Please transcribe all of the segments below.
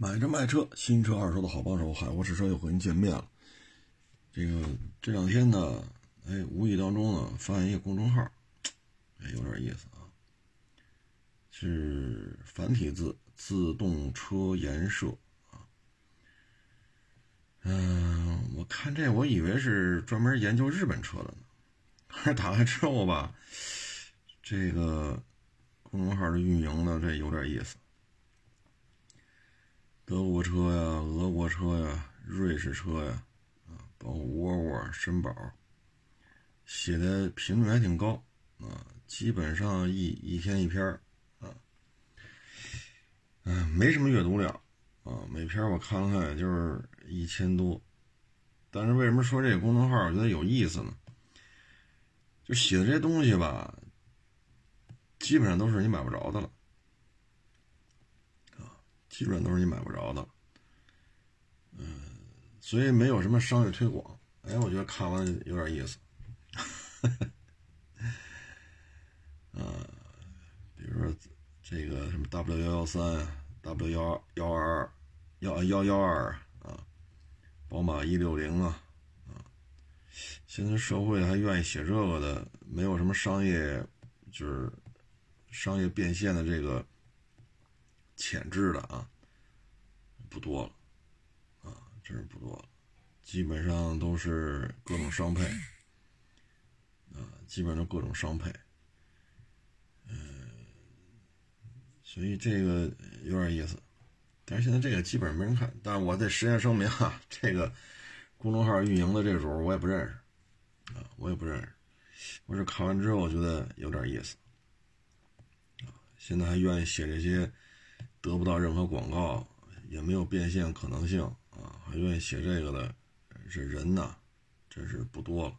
买车卖车，新车二手的好帮手，海沃试车又和您见面了。这个这两天呢，哎，无意当中呢，发现一个公众号，哎，有点意思啊，是繁体字“自动车研社”啊。嗯，我看这，我以为是专门研究日本车的呢，可是打开之后吧，这个公众号的运营呢，这有点意思。德国车呀，俄国车呀，瑞士车呀，啊，包括沃尔沃、绅宝，写的评论还挺高啊，基本上一一天一篇啊，嗯，没什么阅读量啊，每篇我看了看也就是一千多，但是为什么说这个公众号我觉得有意思呢？就写的这些东西吧，基本上都是你买不着的了。基本上都是你买不着的，嗯，所以没有什么商业推广。哎，我觉得看完有点意思，啊，比如说这个什么 W 幺幺三、W 幺幺二、幺幺幺二啊，宝马一六零啊，啊，现在社会还愿意写这个的，没有什么商业，就是商业变现的这个。潜质的啊，不多了，啊，真是不多了，基本上都是各种商配，啊，基本上各种商配，嗯，所以这个有点意思，但是现在这个基本上没人看，但是我得实先声明啊，这个公众号运营的这主我也不认识，啊，我也不认识，我是看完之后我觉得有点意思，啊，现在还愿意写这些。得不到任何广告，也没有变现可能性啊！还愿意写这个的，这人呐，真是不多了。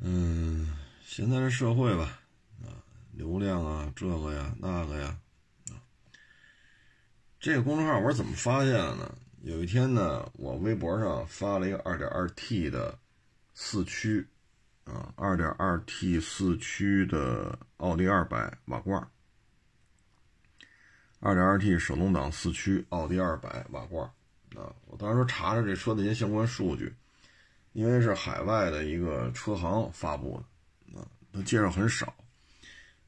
嗯，现在的社会吧，啊，流量啊，这个呀，那个呀，啊，这个公众号我是怎么发现的呢？有一天呢，我微博上发了一个 2.2T 的四驱，啊，2.2T 四驱的奥迪200瓦罐。二点二 T 手动挡四驱，奥迪二百瓦罐啊！我当时查查这车的一些相关数据，因为是海外的一个车行发布的啊，它介绍很少。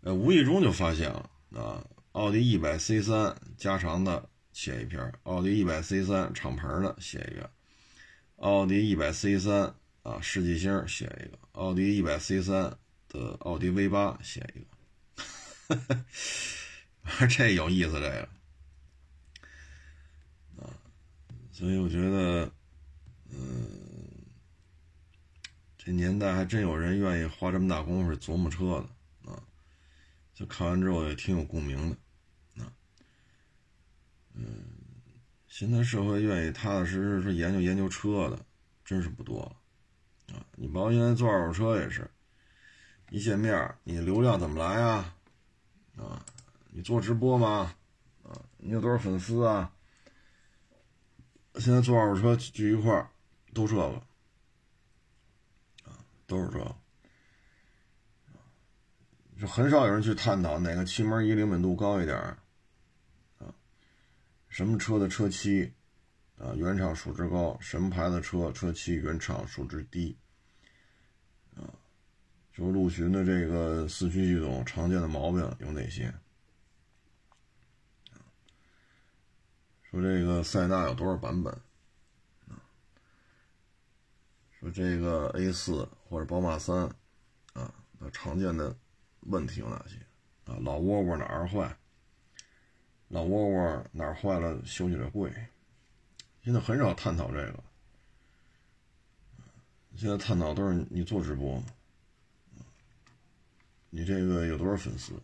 呃，无意中就发现了啊，奥迪一百 C 三加长的写一篇，奥迪一百 C 三敞篷的写一个，奥迪一百 C 三啊世纪星写一个，奥迪一百 C 三的奥迪 V 八写一个。这有意思，这个啊，所以我觉得，嗯，这年代还真有人愿意花这么大功夫琢磨车的啊，就看完之后也挺有共鸣的啊，嗯，现在社会愿意踏踏实实说研究研究车的，真是不多了啊。你包括现在做二手车也是，一见面你流量怎么来啊？啊？你做直播吗？啊，你有多少粉丝啊？现在做二手车聚一块儿，都这个，啊，都是这，就很少有人去探讨哪个气门仪灵敏度高一点，啊，什么车的车漆，啊，原厂数值高，什么牌子车车漆原厂数值低，啊，就陆巡的这个四驱系统常见的毛病有哪些？说这个塞纳有多少版本？说这个 A 四或者宝马三啊，常见的问题有哪些？啊，老窝窝哪儿坏？老窝窝哪儿坏了修起来贵？现在很少探讨这个。现在探讨都是你做直播，你这个有多少粉丝？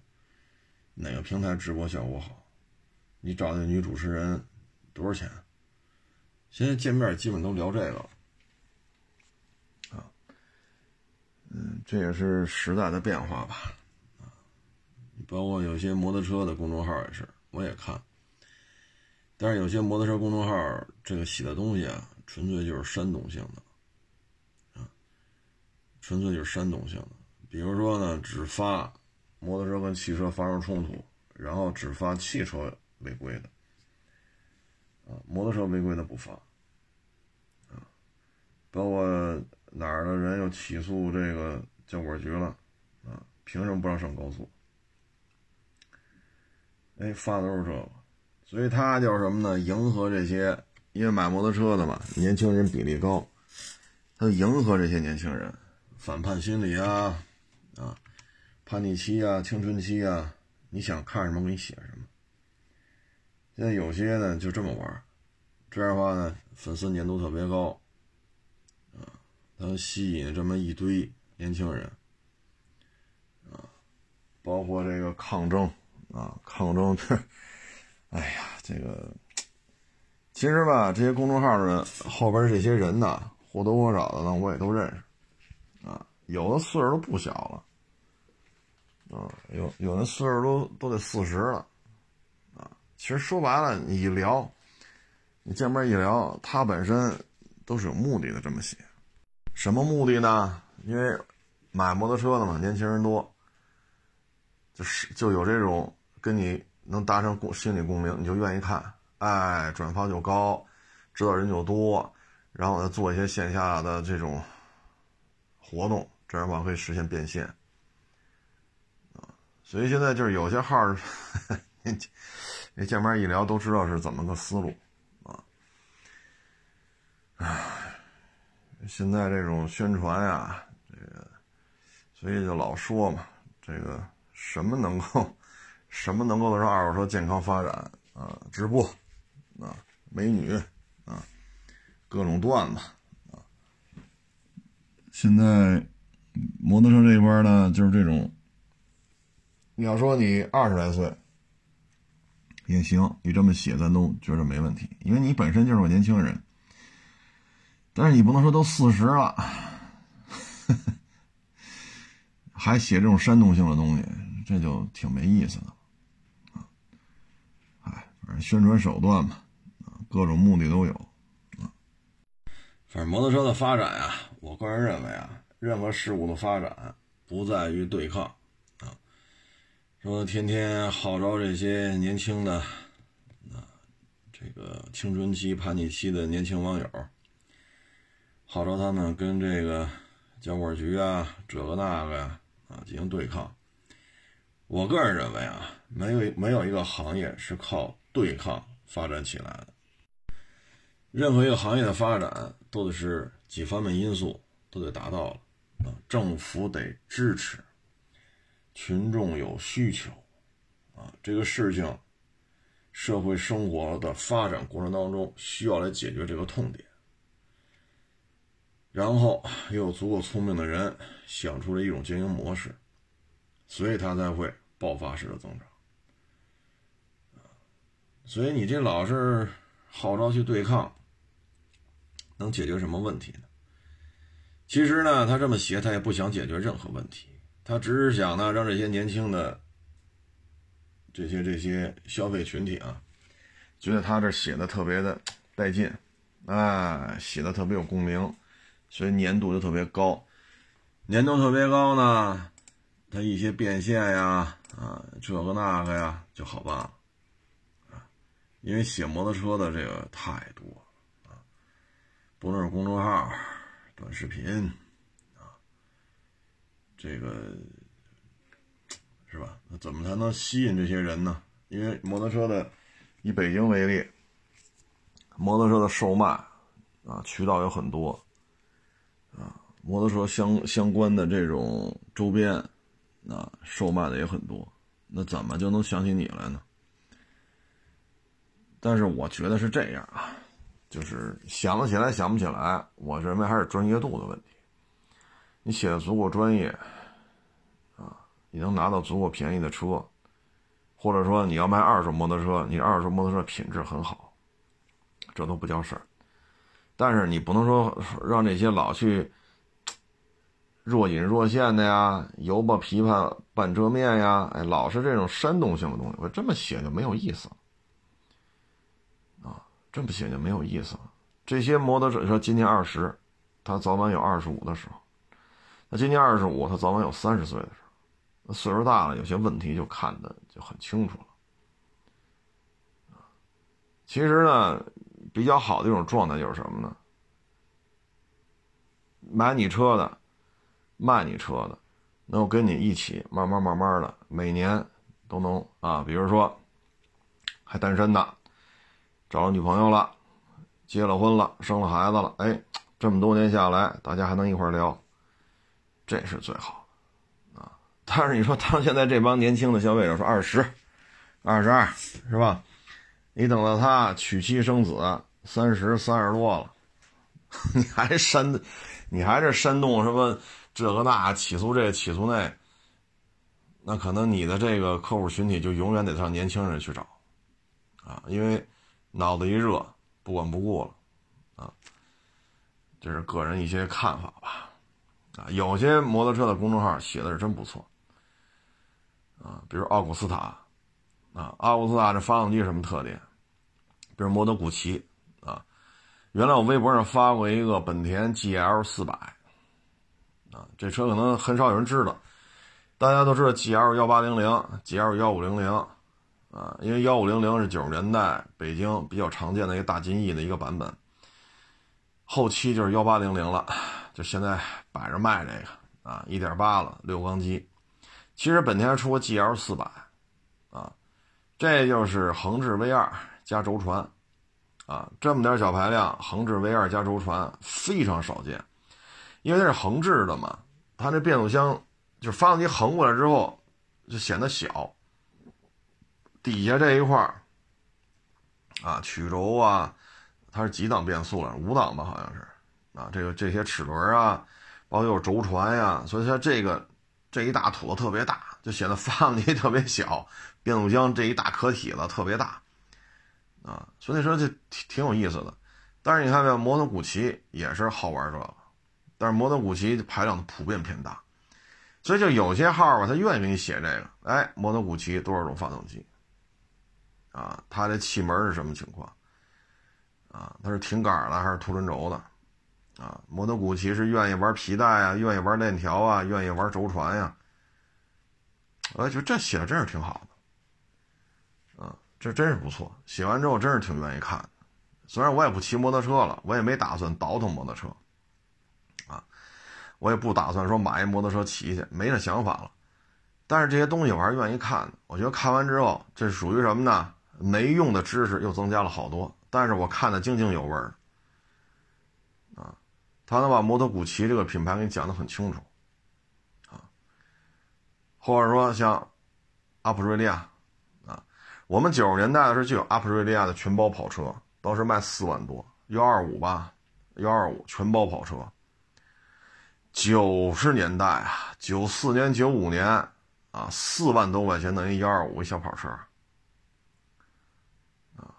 哪个平台直播效果好？你找那女主持人？多少钱？现在见面基本都聊这个，啊，嗯，这也是时代的变化吧，啊，包括有些摩托车的公众号也是，我也看，但是有些摩托车公众号这个写的东西啊，纯粹就是煽动性的，啊，纯粹就是煽动性的，比如说呢，只发摩托车跟汽车发生冲突，然后只发汽车违规的，啊，摩托车违规的不罚，啊，包括哪儿的人又起诉这个交管局了，啊，凭什么不让上高速？哎，发的都是这个，所以他叫什么呢？迎合这些，因为买摩托车的嘛，年轻人比例高，他迎合这些年轻人，反叛心理啊，啊，叛逆期啊，青春期啊，你想看什么给你写什么。现在有些呢就这么玩，这样的话呢，粉丝粘度特别高，啊，能吸引这么一堆年轻人，啊，包括这个抗争。啊，抗争这，哎呀，这个其实吧，这些公众号的后边这些人呢，或多或少的呢，我也都认识。啊，有的岁数都不小了，啊，有有的岁数都都得四十了，其实说白了，你一聊，你见面一聊，他本身都是有目的的这么写，什么目的呢？因为买摩托车的嘛，年轻人多，就是就有这种。跟你能达成共心理共鸣，你就愿意看，哎，转发就高，知道人就多，然后再做一些线下的这种活动，这样的话可以实现变现啊。所以现在就是有些号，这见面一聊都知道是怎么个思路啊。唉，现在这种宣传呀，这个，所以就老说嘛，这个什么能够。什么能够让二手车健康发展啊？直播啊，美女啊，各种段子啊。现在摩托车这边呢，就是这种。你要说你二十来岁也行，你这么写咱都觉得没问题，因为你本身就是个年轻人。但是你不能说都四十了，还写这种煽动性的东西，这就挺没意思的。哎，反正宣传手段嘛，各种目的都有，啊，反正摩托车的发展呀，我个人认为啊，任何事物的发展不在于对抗，说天天号召这些年轻的，啊，这个青春期叛逆期的年轻网友，号召他们跟这个交管局啊，这个那个呀，啊，进行对抗。我个人认为啊，没有没有一个行业是靠。对抗发展起来的，任何一个行业的发展都得是几方面因素都得达到了啊，政府得支持，群众有需求啊，这个事情，社会生活的发展过程当中需要来解决这个痛点，然后又有足够聪明的人想出了一种经营模式，所以它才会爆发式的增长。所以你这老是号召去对抗，能解决什么问题呢？其实呢，他这么写，他也不想解决任何问题，他只是想呢，让这些年轻的这些这些消费群体啊，觉得他这写的特别的带劲，哎，写的特别有共鸣，所以粘度就特别高，粘度特别高呢，他一些变现呀，啊，这个那个呀，就好办了啊。因为写摩托车的这个太多啊，不论是公众号、短视频，这个是吧？那怎么才能吸引这些人呢？因为摩托车的，以北京为例，摩托车的售卖啊渠道有很多啊，摩托车相相关的这种周边啊售卖的也很多，那怎么就能想起你来呢？但是我觉得是这样啊，就是想得起来想不起来，我认为还是专业度的问题。你写的足够专业，你能拿到足够便宜的车，或者说你要卖二手摩托车，你二手摩托车品质很好，这都不叫事儿。但是你不能说让这些老去若隐若现的呀，油吧琵琶半遮面呀，哎，老是这种煽动性的东西，我这么写就没有意思了。这么写就没有意思了。这些摩托车说今年二十，他早晚有二十五的时候；那今年二十五，他早晚有三十岁的时候。岁数大了，有些问题就看得就很清楚了。其实呢，比较好的一种状态就是什么呢？买你车的，卖你车的，能够跟你一起慢慢慢慢的，每年都能啊，比如说还单身的，找了女朋友了，结了婚了，生了孩子了，哎，这么多年下来，大家还能一块聊，这是最好。但是你说，当现在这帮年轻的消费者说二十、二十二，是吧？你等到他娶妻生子，三十三十多了，你还煽，你还是煽动什么这个那起诉这起诉那，那可能你的这个客户群体就永远得上年轻人去找，啊，因为脑子一热不管不顾了，啊，这是个人一些看法吧，啊，有些摩托车的公众号写的是真不错，啊，比如奥古斯塔，啊，奥古斯塔这发动机什么特点？比如摩托古奇啊，原来我微博上发过一个本田 GL 四百啊，这车可能很少有人知道，大家都知道 GL 幺八零零、GL 幺五零零啊，因为幺五零零是九十年代北京比较常见的一个大金翼的一个版本，后期就是幺八零零了，就现在摆着卖这个啊，一点八了六缸机，其实本田出过 GL 四百啊，这就是横置 V 二。加轴传，啊，这么点小排量，横置 V 二加轴传非常少见，因为它是横置的嘛，它这变速箱就是发动机横过来之后就显得小，底下这一块啊，曲轴啊，它是几档变速了？五档吧，好像是，啊，这个这些齿轮啊，包括有轴传呀，所以它这个这一大坨特别大，就显得发动机 特别小，变速箱这一大壳体子特别大。啊，所以说这挺挺有意思的，但是你看没有，摩托古奇也是好玩这个，但是摩托古奇排量普遍偏大，所以就有些号吧，他愿意给你写这个，哎，摩托古奇多少种发动机，啊，它的气门是什么情况，啊，它是挺杆的还是凸轮轴的，啊，摩托古奇是愿意玩皮带啊，愿意玩链条啊，愿意玩轴传呀，我觉得这写的真是挺好的。这真是不错，写完之后真是挺愿意看。虽然我也不骑摩托车了，我也没打算倒腾摩托车，啊，我也不打算说买一摩托车骑去，没这想法了。但是这些东西我还是愿意看的。我觉得看完之后，这属于什么呢？没用的知识又增加了好多，但是我看的津津有味儿。他能把摩托古奇这个品牌给你讲得很清楚，啊，或者说像阿普瑞利亚。啊我们九十年代的时候就有阿普瑞利亚的全包跑车，当时卖四万多，幺二五吧，幺二五全包跑车。九十年代啊，九四年、九五年啊，四万多块钱等于幺二五一小跑车啊，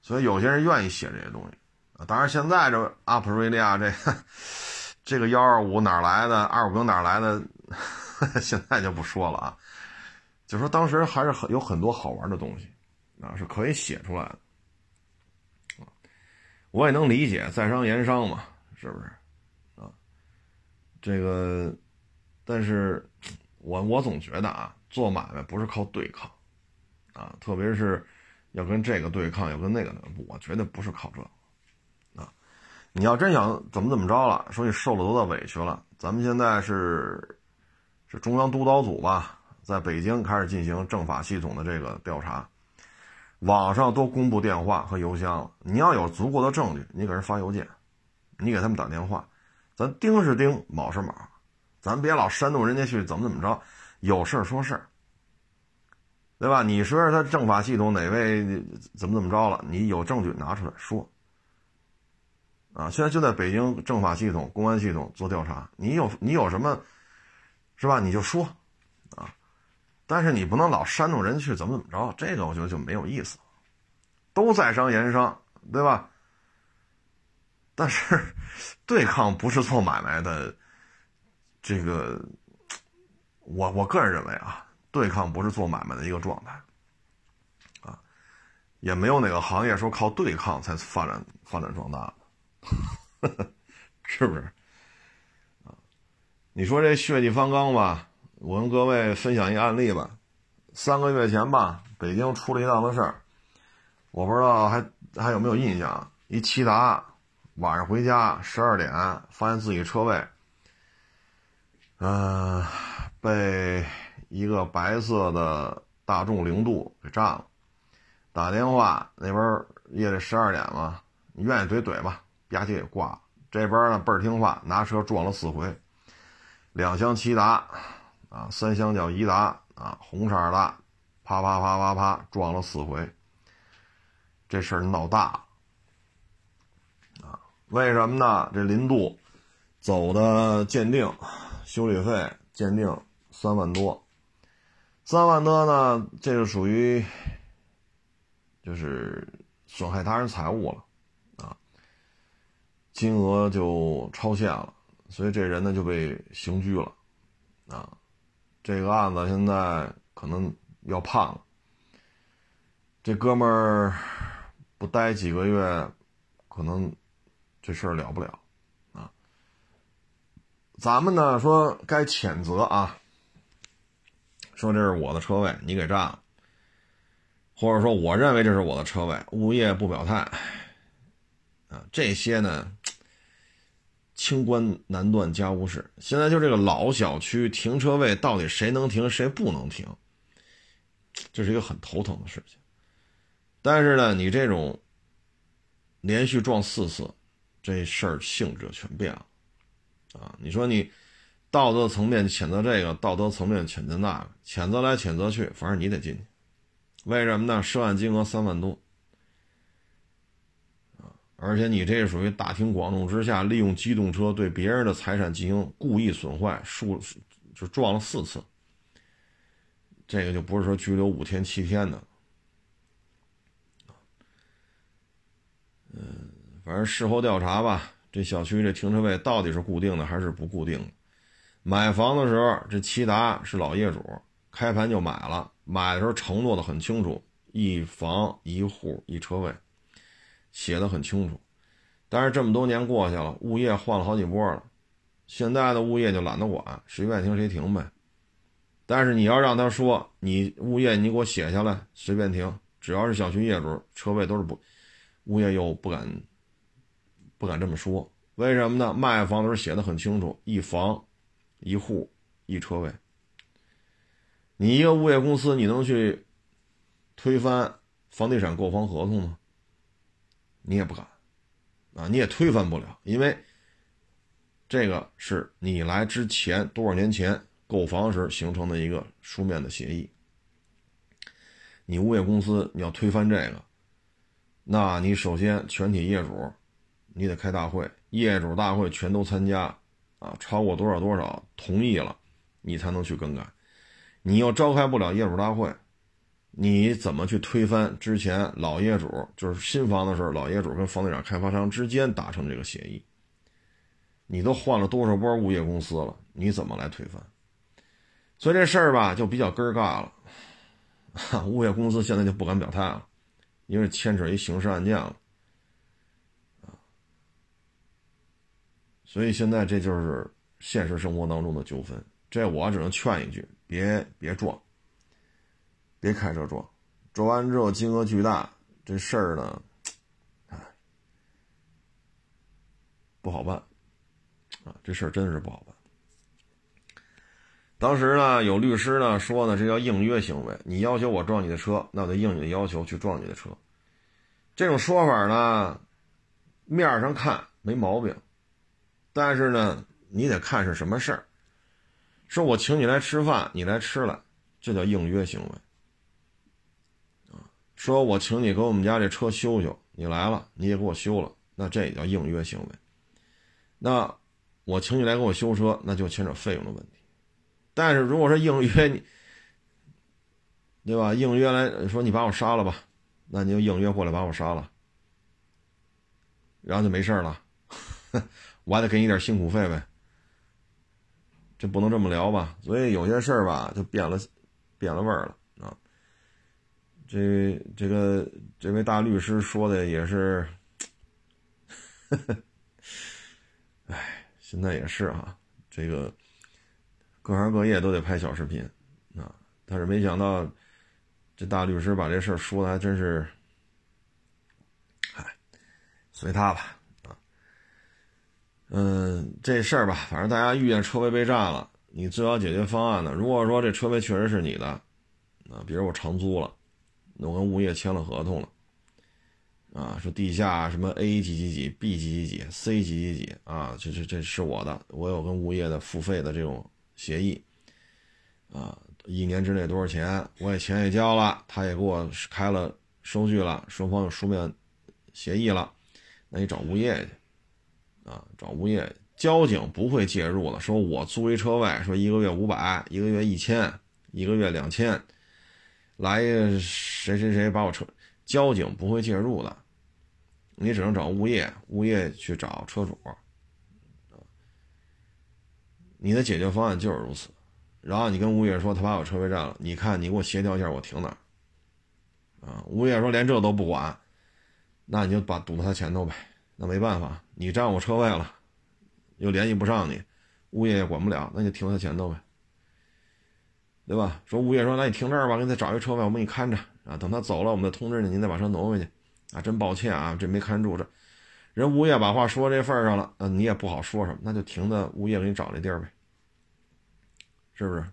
所以有些人愿意写这些东西当然，现在这阿普瑞利亚这这个幺二五哪来的，二五零哪来的，现在就不说了啊。就说当时还是很有很多好玩的东西，啊，是可以写出来的，我也能理解在商言商嘛，是不是？啊，这个，但是我我总觉得啊，做买卖不是靠对抗，啊，特别是要跟这个对抗，要跟那个，我觉得不是靠这，你要真想怎么怎么着了，说你受了多大委屈了，咱们现在是是中央督导组吧？在北京开始进行政法系统的这个调查，网上都公布电话和邮箱了。你要有足够的证据，你给人发邮件，你给他们打电话，咱丁是丁，卯是卯，咱别老煽动人家去怎么怎么着，有事儿说事儿，对吧？你说说他政法系统哪位怎么怎么着了？你有证据拿出来说。啊，现在就在北京政法系统、公安系统做调查，你有你有什么，是吧？你就说。啊但是你不能老煽动人去怎么怎么着，这个我觉得就没有意思。都在商言商，对吧？但是对抗不是做买卖的，这个我我个人认为啊，对抗不是做买卖的一个状态啊，也没有哪个行业说靠对抗才发展发展壮大 是不是？啊，你说这血气方刚吧？我跟各位分享一个案例吧。三个月前吧，北京出了一档子事儿，我不知道还还有没有印象。一骐达晚上回家十二点，发现自己车位，嗯，被一个白色的大众零度给占了。打电话那边夜里十二点嘛，你愿意怼怼吧，吧唧给挂了。这边呢倍儿听话，拿车撞了四回，两厢骐达，啊，三厢叫颐达，啊，红色的，啪啪啪啪啪撞了四回。这事儿闹大了，啊，为什么呢？这林度走的鉴定，修理费鉴定三万多，三万多呢，这就属于就是损害他人财物了。金额就超限了，所以这人呢就被刑拘了，啊，这个案子现在可能要判了。这哥们儿不待几个月，可能这事儿了不了，啊。咱们呢说该谴责啊，说这是我的车位，你给占了，或者说我认为这是我的车位，物业不表态，啊，这些呢。清官难断家务事。现在就这个老小区停车位到底谁能停谁不能停，这是一个很头疼的事情。但是呢，你这种连续撞四次，这事儿性质全变了啊！你说你道德层面谴责这个，道德层面谴责那个，谴责来谴责去，反正你得进去。为什么呢？涉案金额三万多。而且你这属于大庭广众之下利用机动车对别人的财产进行故意损坏，数就撞了四次，这个就不是说拘留五天七天的，嗯，反正事后调查吧，这小区这停车位到底是固定的还是不固定的？买房的时候，这骐达是老业主，开盘就买了，买的时候承诺的很清楚，一房一户一车位。写的很清楚，但是这么多年过去了，物业换了好几波了，现在的物业就懒得管，谁愿意停谁停呗。但是你要让他说，你物业你给我写下来，随便停，只要是小区业主，车位都是不，物业又不敢，不敢这么说，为什么呢？卖房的时候写的很清楚，一房，一户，一车位。你一个物业公司，你能去推翻房地产购房合同吗？你也不敢，啊，你也推翻不了，因为这个是你来之前多少年前购房时形成的一个书面的协议。你物业公司你要推翻这个，那你首先全体业主你得开大会，业主大会全都参加，啊，超过多少多少同意了，你才能去更改。你又召开不了业主大会。你怎么去推翻之前老业主就是新房的时候，老业主跟房地产开发商之间达成这个协议？你都换了多少波物业公司了？你怎么来推翻？所以这事儿吧，就比较尴尬了。物业公司现在就不敢表态了，因为牵扯一刑事案件了。所以现在这就是现实生活当中的纠纷。这我只能劝一句：别别撞。别开车撞，撞完之后金额巨大，这事儿呢，不好办，啊，这事儿真是不好办。当时呢，有律师呢说呢，这叫应约行为，你要求我撞你的车，那我得应你的要求去撞你的车。这种说法呢，面上看没毛病，但是呢，你得看是什么事儿。说我请你来吃饭，你来吃了，这叫应约行为。说我请你给我们家这车修修，你来了你也给我修了，那这也叫应约行为。那我请你来给我修车，那就牵扯费用的问题。但是如果说应约你，对吧？应约来说你把我杀了吧，那你就应约过来把我杀了，然后就没事了，我还得给你点辛苦费呗。这不能这么聊吧？所以有些事儿吧，就变了，变了味儿了。这这个这位大律师说的也是，哎，现在也是啊，这个各行各业都得拍小视频啊。但是没想到，这大律师把这事儿说的还真是，嗨，随他吧啊。嗯，这事儿吧，反正大家遇见车位被占了，你最好解决方案呢。如果说这车位确实是你的，啊，比如我长租了，我跟物业签了合同了。啊，说地下什么 A 几几几，B 几几几，C 几几几啊，这这这是我的，我有跟物业的付费的这种协议，啊，一年之内多少钱，我也钱也交了，他也给我开了收据了，双方有书面协议了，那你找物业去，啊，找物业，交警不会介入的，说我租一车位，说一个月五百，一个月一千，一个月两千，来谁谁谁把我车。交警不会介入的，你只能找物业，物业去找车主。你的解决方案就是如此。然后你跟物业说他把我车位占了，你看你给我协调一下，我停哪？啊，物业说连这都不管，那你就把堵在他前头呗。那没办法，你占我车位了，又联系不上你，物业也管不了，那就停他前头呗，对吧？说物业说那你停这儿吧，给你再找一车位，我们给你看着。啊，等他走了，我们再通知你，您再把车挪回去。啊，真抱歉啊，这没看住这，人物业把话说这份上了，那你也不好说什么，那就停在物业给你找这地儿呗，是不是？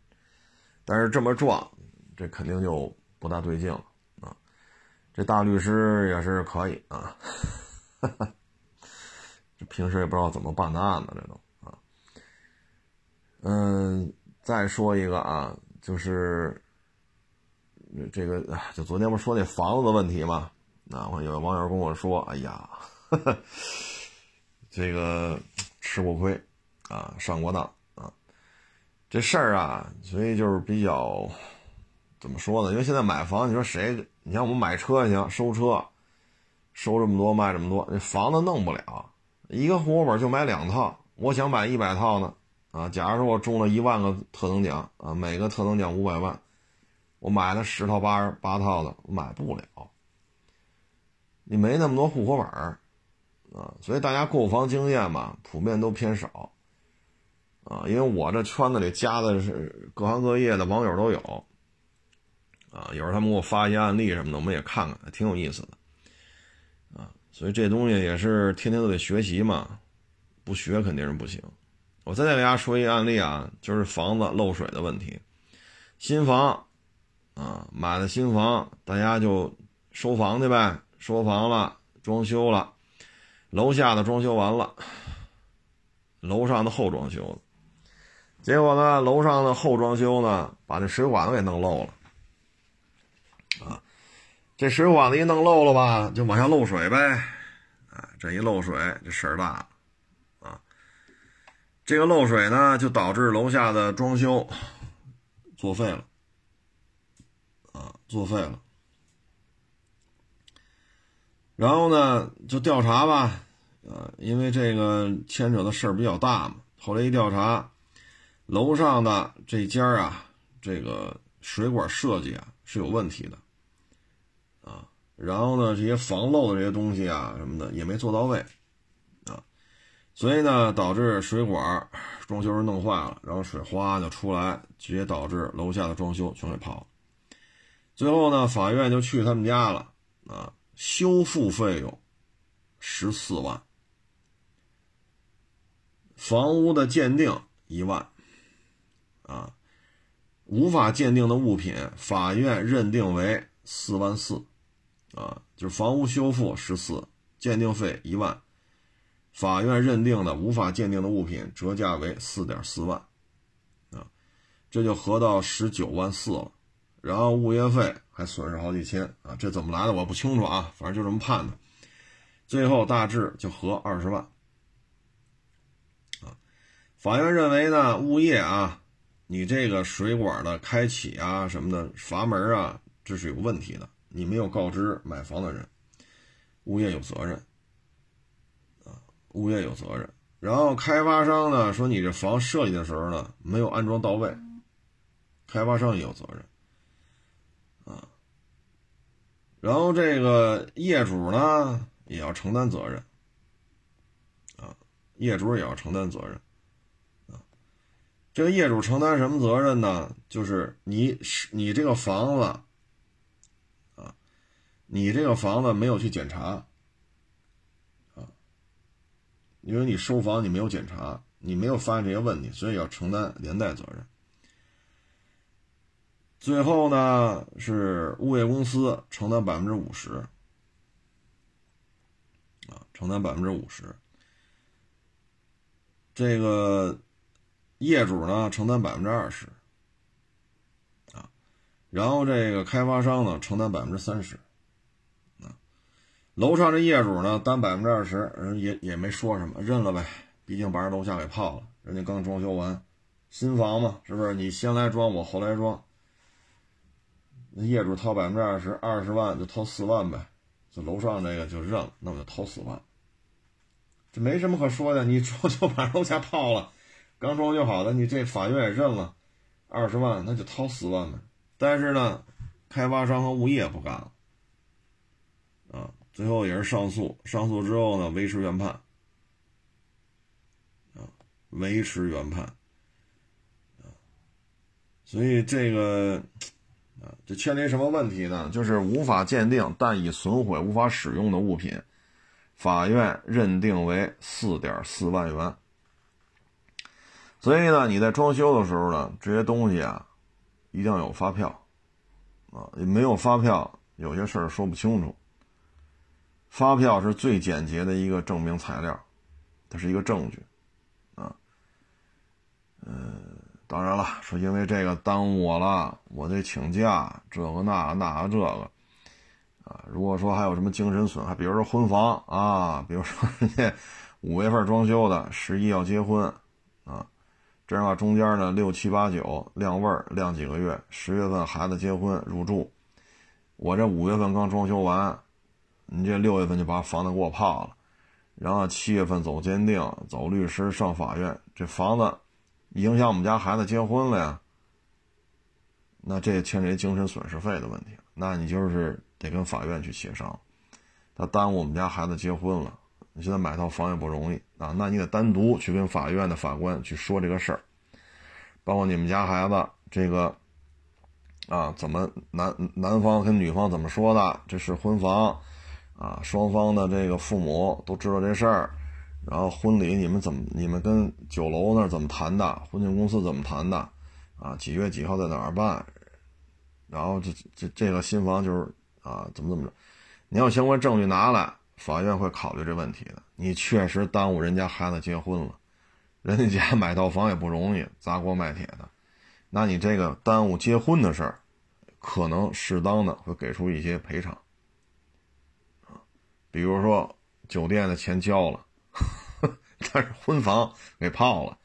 但是这么撞，这肯定就不大对劲了啊。这大律师也是可以啊，哈 哈这平时也不知道怎么办的案子，这都啊。嗯，再说一个啊，就是。这个就昨天不是说那房子的问题吗？啊，我有网友跟我说：“哎呀，这个吃过亏啊，上过当啊，这事儿啊，所以就是比较怎么说呢？因为现在买房，你说谁？你像我们买车行，收车收这么多，卖这么多，那房子弄不了，一个户口本就买两套。我想买一百套呢，啊，假如说我中了一万个特等奖啊，每个特等奖五百万。”我买了十套八八套的，我买不了。你没那么多户口本儿啊，所以大家购房经验嘛，普遍都偏少啊。因为我这圈子里加的是各行各业的网友都有啊，有时候他们给我发一些案例什么的，我们也看看，挺有意思的啊。所以这东西也是天天都得学习嘛，不学肯定是不行。我再给大家说一个案例啊，就是房子漏水的问题，新房。啊，买了新房，大家就收房去呗，收房了，装修了，楼下的装修完了，楼上的后装修了，结果呢，楼上的后装修呢，把这水管子给弄漏了，啊，这水管子一弄漏了吧，就往下漏水呗，啊，这一漏水，这事儿大了，这个漏水呢，就导致楼下的装修作废了。啊作废了，然后呢，就调查吧，呃，因为这个牵扯的事儿比较大嘛。后来一调查，楼上的这家啊，这个水管设计啊是有问题的，啊，然后呢，这些防漏的这些东西啊什么的也没做到位，所以呢，导致水管装修人弄坏了，然后水哗就出来，直接导致楼下的装修全给泡了。最后呢，法院就去他们家了，啊，修复费用十四万，房屋的鉴定一万，啊，无法鉴定的物品，法院认定为四万四，啊，就是房屋修复十四，鉴定费一万，法院认定的无法鉴定的物品折价为四点四万，啊，这就合到十九万四了。然后物业费还损失好几千啊，这怎么来的我不清楚啊，反正就这么判的。最后大致就合二十万啊。法院认为呢，物业啊，你这个水管的开启啊什么的阀门啊，这是有问题的，你没有告知买房的人，物业有责任，物业有责任。然后开发商呢说你这房设计的时候呢没有安装到位，开发商也有责任。啊，然后这个业主呢也要承担责任，啊，业主也要承担责任，啊，这个业主承担什么责任呢？就是你是你这个房子啊，你这个房子没有去检查啊，因为你收房你没有检查，你没有发现这些问题，所以要承担连带责任。最后呢，是物业公司承担百分之五十，啊，承担百分之五十。这个业主呢承担百分之二十，啊，然后这个开发商呢承担百分之三十，楼上这业主呢担百分之二十，人也也没说什么，认了呗，毕竟把人楼下给泡了，人家刚装修完，新房嘛，是不是？你先来装，我后来装。那业主掏百分之二十，二十万就掏四万呗，这楼上这个就认了，那我就掏四万，这没什么可说的。你装修把楼下泡了，刚装修好的，你这法院也认了，二十万那就掏四万呗。但是呢，开发商和物业不干了，最后也是上诉，上诉之后呢，维持原判，啊，维持原判，啊，所以这个。啊，这牵连什么问题呢？就是无法鉴定但已损毁、无法使用的物品，法院认定为四点四万元。所以呢，你在装修的时候呢，这些东西啊，一定要有发票啊，没有发票，有些事儿说不清楚。发票是最简洁的一个证明材料，它是一个证据啊，嗯。当然了，说因为这个耽误我了，我得请假，这个那那这个，啊，如果说还有什么精神损害，比如说婚房啊，比如说人家五月份装修的，十一要结婚，啊，这样的话中间呢六七八九晾味儿晾几个月，十月份孩子结婚入住，我这五月份刚装修完，你这六月份就把房子给我泡了，然后七月份走鉴定，走律师上法院，这房子。影响我们家孩子结婚了呀？那这牵扯精神损失费的问题，那你就是得跟法院去协商。他耽误我们家孩子结婚了，你现在买套房也不容易啊，那你得单独去跟法院的法官去说这个事儿，包括你们家孩子这个啊，怎么男男方跟女方怎么说的？这是婚房啊，双方的这个父母都知道这事儿。然后婚礼你们怎么？你们跟酒楼那怎么谈的？婚庆公司怎么谈的？啊，几月几号在哪儿办？然后这这这个新房就是啊，怎么怎么着？你要相关证据拿来，法院会考虑这问题的。你确实耽误人家孩子结婚了，人家家 买套房也不容易，砸锅卖铁的。那你这个耽误结婚的事儿，可能适当的会给出一些赔偿，比如说酒店的钱交了。但是婚房给泡了，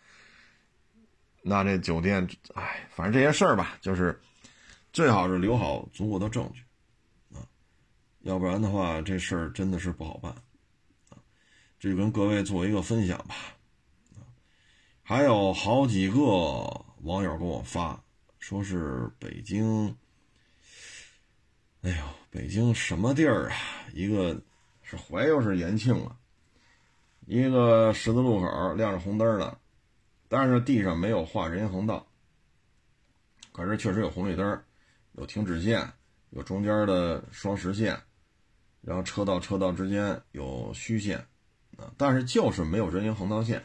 那这酒店，哎，反正这些事儿吧，就是最好是留好足够的证据啊，要不然的话，这事儿真的是不好办啊。这就跟各位做一个分享吧。还有好几个网友给我发，说是北京，哎呦，北京什么地儿啊？一个是怀又是延庆啊。一个十字路口亮着红灯的，但是地上没有画人行横道，可是确实有红绿灯，有停止线，有中间的双实线，然后车道车道之间有虚线，啊，但是就是没有人行横道线。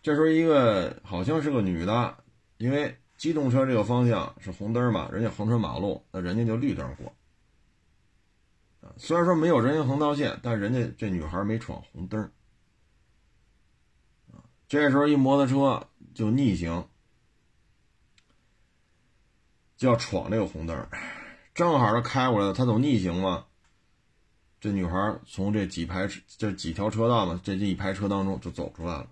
这时候一个好像是个女的，因为机动车这个方向是红灯嘛，人家横穿马路，那人家就绿灯过。虽然说没有人行横道线，但人家这女孩没闯红灯。这时候，一摩托车就逆行，就要闯这个红灯，正好他开过来了，他走逆行嘛。这女孩从这几排这几条车道嘛，这这一排车当中就走出来了，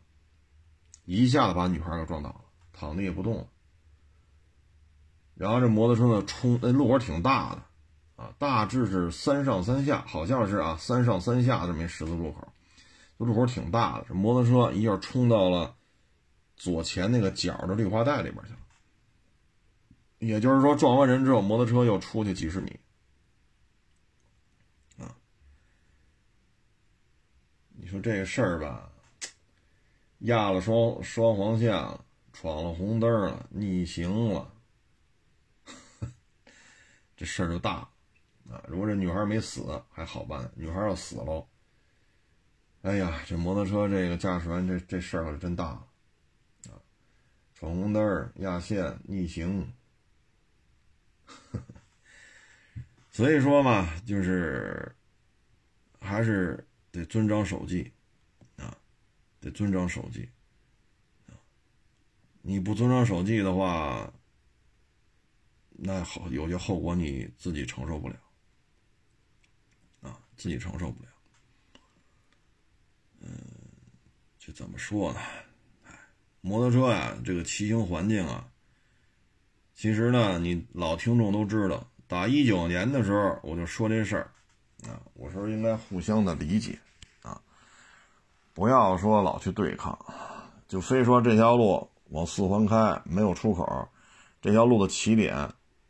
一下子把女孩给撞倒了，躺地也不动了。然后这摩托车呢冲，那路口挺大的啊，大致是三上三下，好像是啊三上三下这么一十字路口。这路口挺大的，这摩托车一下冲到了左前那个角的绿化带里边去了。也就是说，撞完人之后，摩托车又出去几十米。啊，你说这事儿吧，压了双双黄线了，闯了红灯了，逆行了，这事儿就大如果这女孩没死还好办，女孩要死了，哎呀，这摩托车这个驾驶员这这事儿可真大啊！闯红灯、压线、逆行，所以说嘛，就是还是得遵章守纪啊，得遵章守纪。你不遵章守纪的话，那好有些后果你自己承受不了，自己承受不了。嗯，这怎么说呢？哎，摩托车呀，这个骑行环境啊，其实呢，你老听众都知道，打一九年的时候我就说这事儿，啊，我说应该互相的理解，啊，不要说老去对抗，就非说这条路。往四环开没有出口，这条路的起点，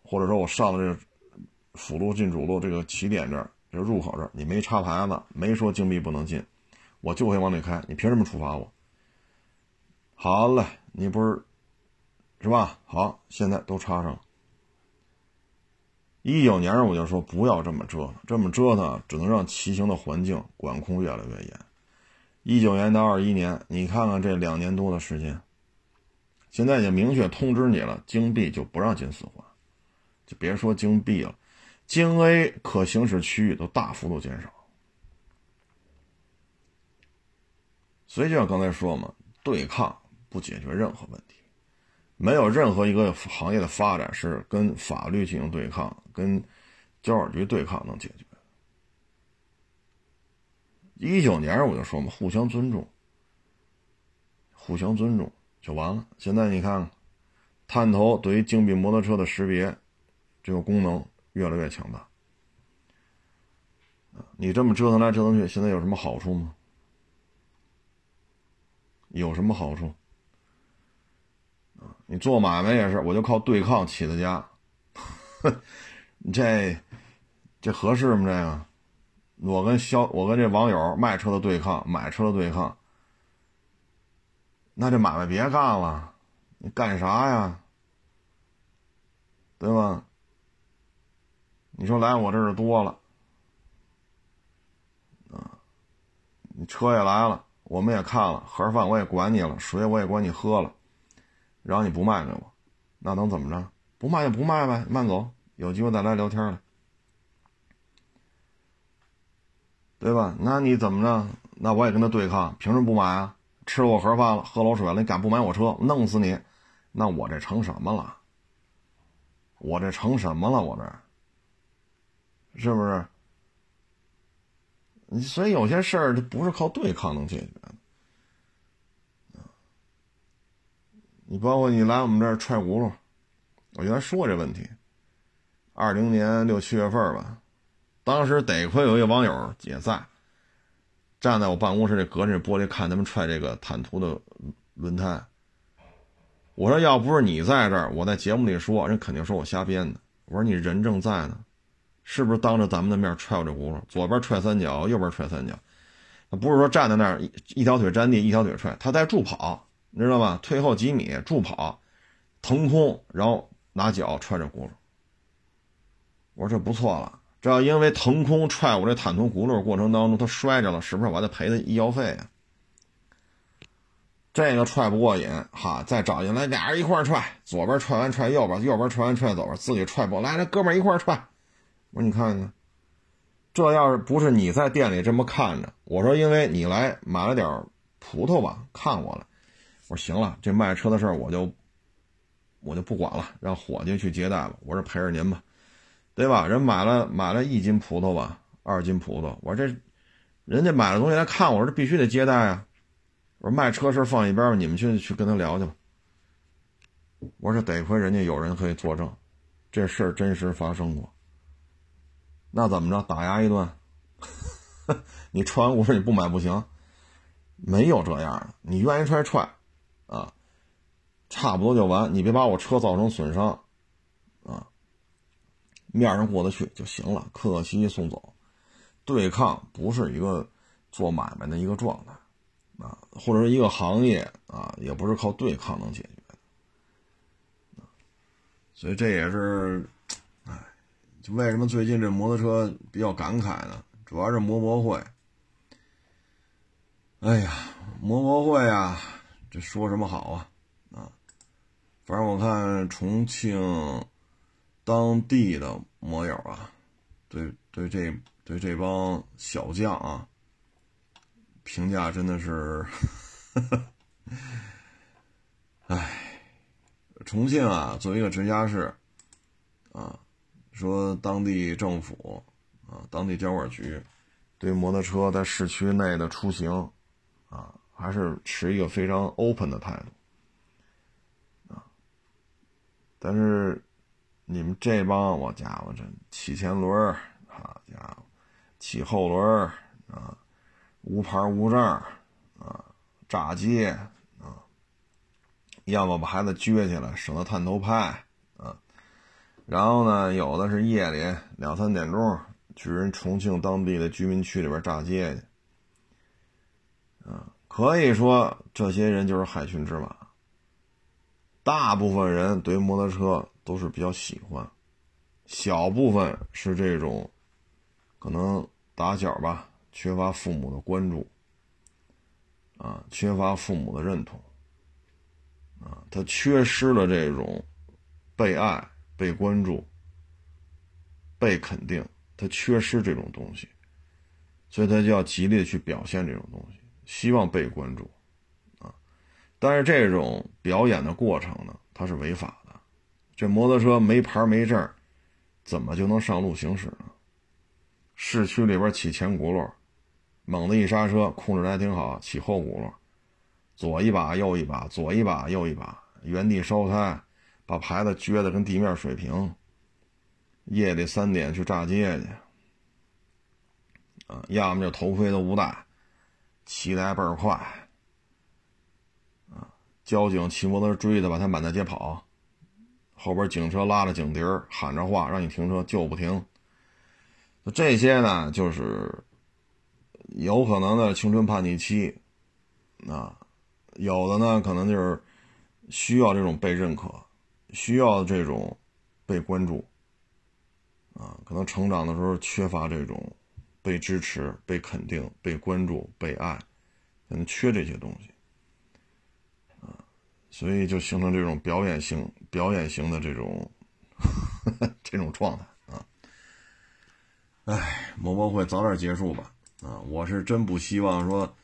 或者说我上了这辅路进主路这个起点这儿，这入口这儿，你没插牌子，没说禁闭不能进，我就会往里开，你凭什么处罚我？好嘞，你不是是吧？好，现在都插上了。一九年我就说不要这么折腾，这么折腾只能让骑行的环境管控越来越严。一九年到二一年，你看看这两年多的时间。现在已经明确通知你了，京 B 就不让进四环，就别说京 B 了，京 A 可行驶区域都大幅度减少。所以就像刚才说嘛，对抗不解决任何问题，没有任何一个行业的发展是跟法律进行对抗、跟交管局对抗能解决。一九年我就说嘛，互相尊重，互相尊重。就完了。现在你看看，探头对于精密摩托车的识别，这个功能越来越强大。你这么折腾来折腾去，现在有什么好处吗？有什么好处？你做买卖也是，我就靠对抗起的家。你 这这合适吗？这个，我跟销，我跟这网友卖车的对抗，买车的对抗。那这买卖别干了，你干啥呀？对吧？你说来我这儿多了，啊，你车也来了，我们也看了，盒饭我也管你了，水我也管你喝了，然后你不卖给我，那能怎么着？不卖就不卖呗，慢走，有机会再来聊天了，对吧？那你怎么着？那我也跟他对抗，凭什么不买啊？吃了我盒饭了，喝了我水了，你敢不买我车，弄死你！那我这成什么了？我这成什么了？我这是不是？你所以有些事儿，它不是靠对抗能解决的。你包括你来我们这儿踹轱辘，我原来说过这问题。二零年六七月份吧，当时得亏有一个网友也在。站在我办公室这隔着玻璃看他们踹这个坦途的轮胎，我说要不是你在这儿，我在节目里说，人肯定说我瞎编的。我说你人正在呢，是不是当着咱们的面踹我这轱辘？左边踹三脚，右边踹三脚，不是说站在那儿一条腿沾地，一条腿踹，他在助跑，你知道吧？退后几米助跑，腾空，然后拿脚踹这轱辘。我说这不错了。这要因为腾空踹我这坦途轱辘过程当中他摔着了，是不是我还得赔他医药费啊？这个踹不过瘾，哈，再找进来俩人一块踹，左边踹完踹右边，右边踹完踹左边，自己踹不来，这哥们一块踹。我说你看看，这要是不是你在店里这么看着，我说因为你来买了点葡萄吧，看我了。我说行了，这卖车的事儿我就我就不管了，让伙计去接待吧。我说陪着您吧。对吧？人买了买了一斤葡萄吧，二斤葡萄。我说这，人家买了东西来看我，这必须得接待啊。我说卖车事放一边吧你们去去跟他聊去吧。我说得亏人家有人可以作证，这事儿真实发生过。那怎么着？打压一顿？你踹完我说你不买不行，没有这样的。你愿意踹踹，啊，差不多就完。你别把我车造成损伤。啊面上过得去就行了，客客气气送走。对抗不是一个做买卖的一个状态啊，或者是一个行业啊，也不是靠对抗能解决的。所以这也是，为什么最近这摩托车比较感慨呢？主要是摩博会。哎呀，摩博会啊，这说什么好啊？啊，反正我看重庆当地的摩友啊，对对这对这帮小将啊，评价真的是，哎。重庆啊，作为一个直辖市，啊，说当地政府啊，当地交管局对摩托车在市区内的出行啊，还是持一个非常 open 的态度啊。但是你们这帮我家伙，这骑前轮好家伙，骑后轮啊，无牌无证啊，炸街啊。要么把孩子撅起来，省得探头拍，然后呢，有的是夜里两三点钟去人重庆当地的居民区里边炸街去，啊，可以说这些人就是害群之马。大部分人对摩托车都是比较喜欢，小部分是这种，可能打小吧，缺乏父母的关注，啊，缺乏父母的认同。啊，他缺失了这种被爱、被关注、被肯定，他缺失这种东西，所以他就要极力的去表现这种东西，希望被关注啊。但是这种表演的过程呢，它是违法的。这摩托车没牌没证，怎么就能上路行驶呢？市区里边起前轱辘，猛的一刹车，控制的还挺好，起后轱辘。左一把，右一把，左一把，右一把，原地烧胎，把牌子撅得跟地面水平。夜里三点去炸街去，啊，要么就头盔都不戴，骑得倍儿快，啊，交警骑摩托车追他，把他满大街跑，后边警车拉着警笛喊着话，让你停车就不停。这些呢，就是有可能的青春叛逆期，啊。有的呢，可能就是需要这种被认可，需要这种被关注，啊，可能成长的时候缺乏这种被支持、被肯定、被关注、被爱，可能缺这些东西，啊，所以就形成这种表演性、表演型的这种 这种状态啊。哎，摩博会早点结束吧，啊，我是真不希望说。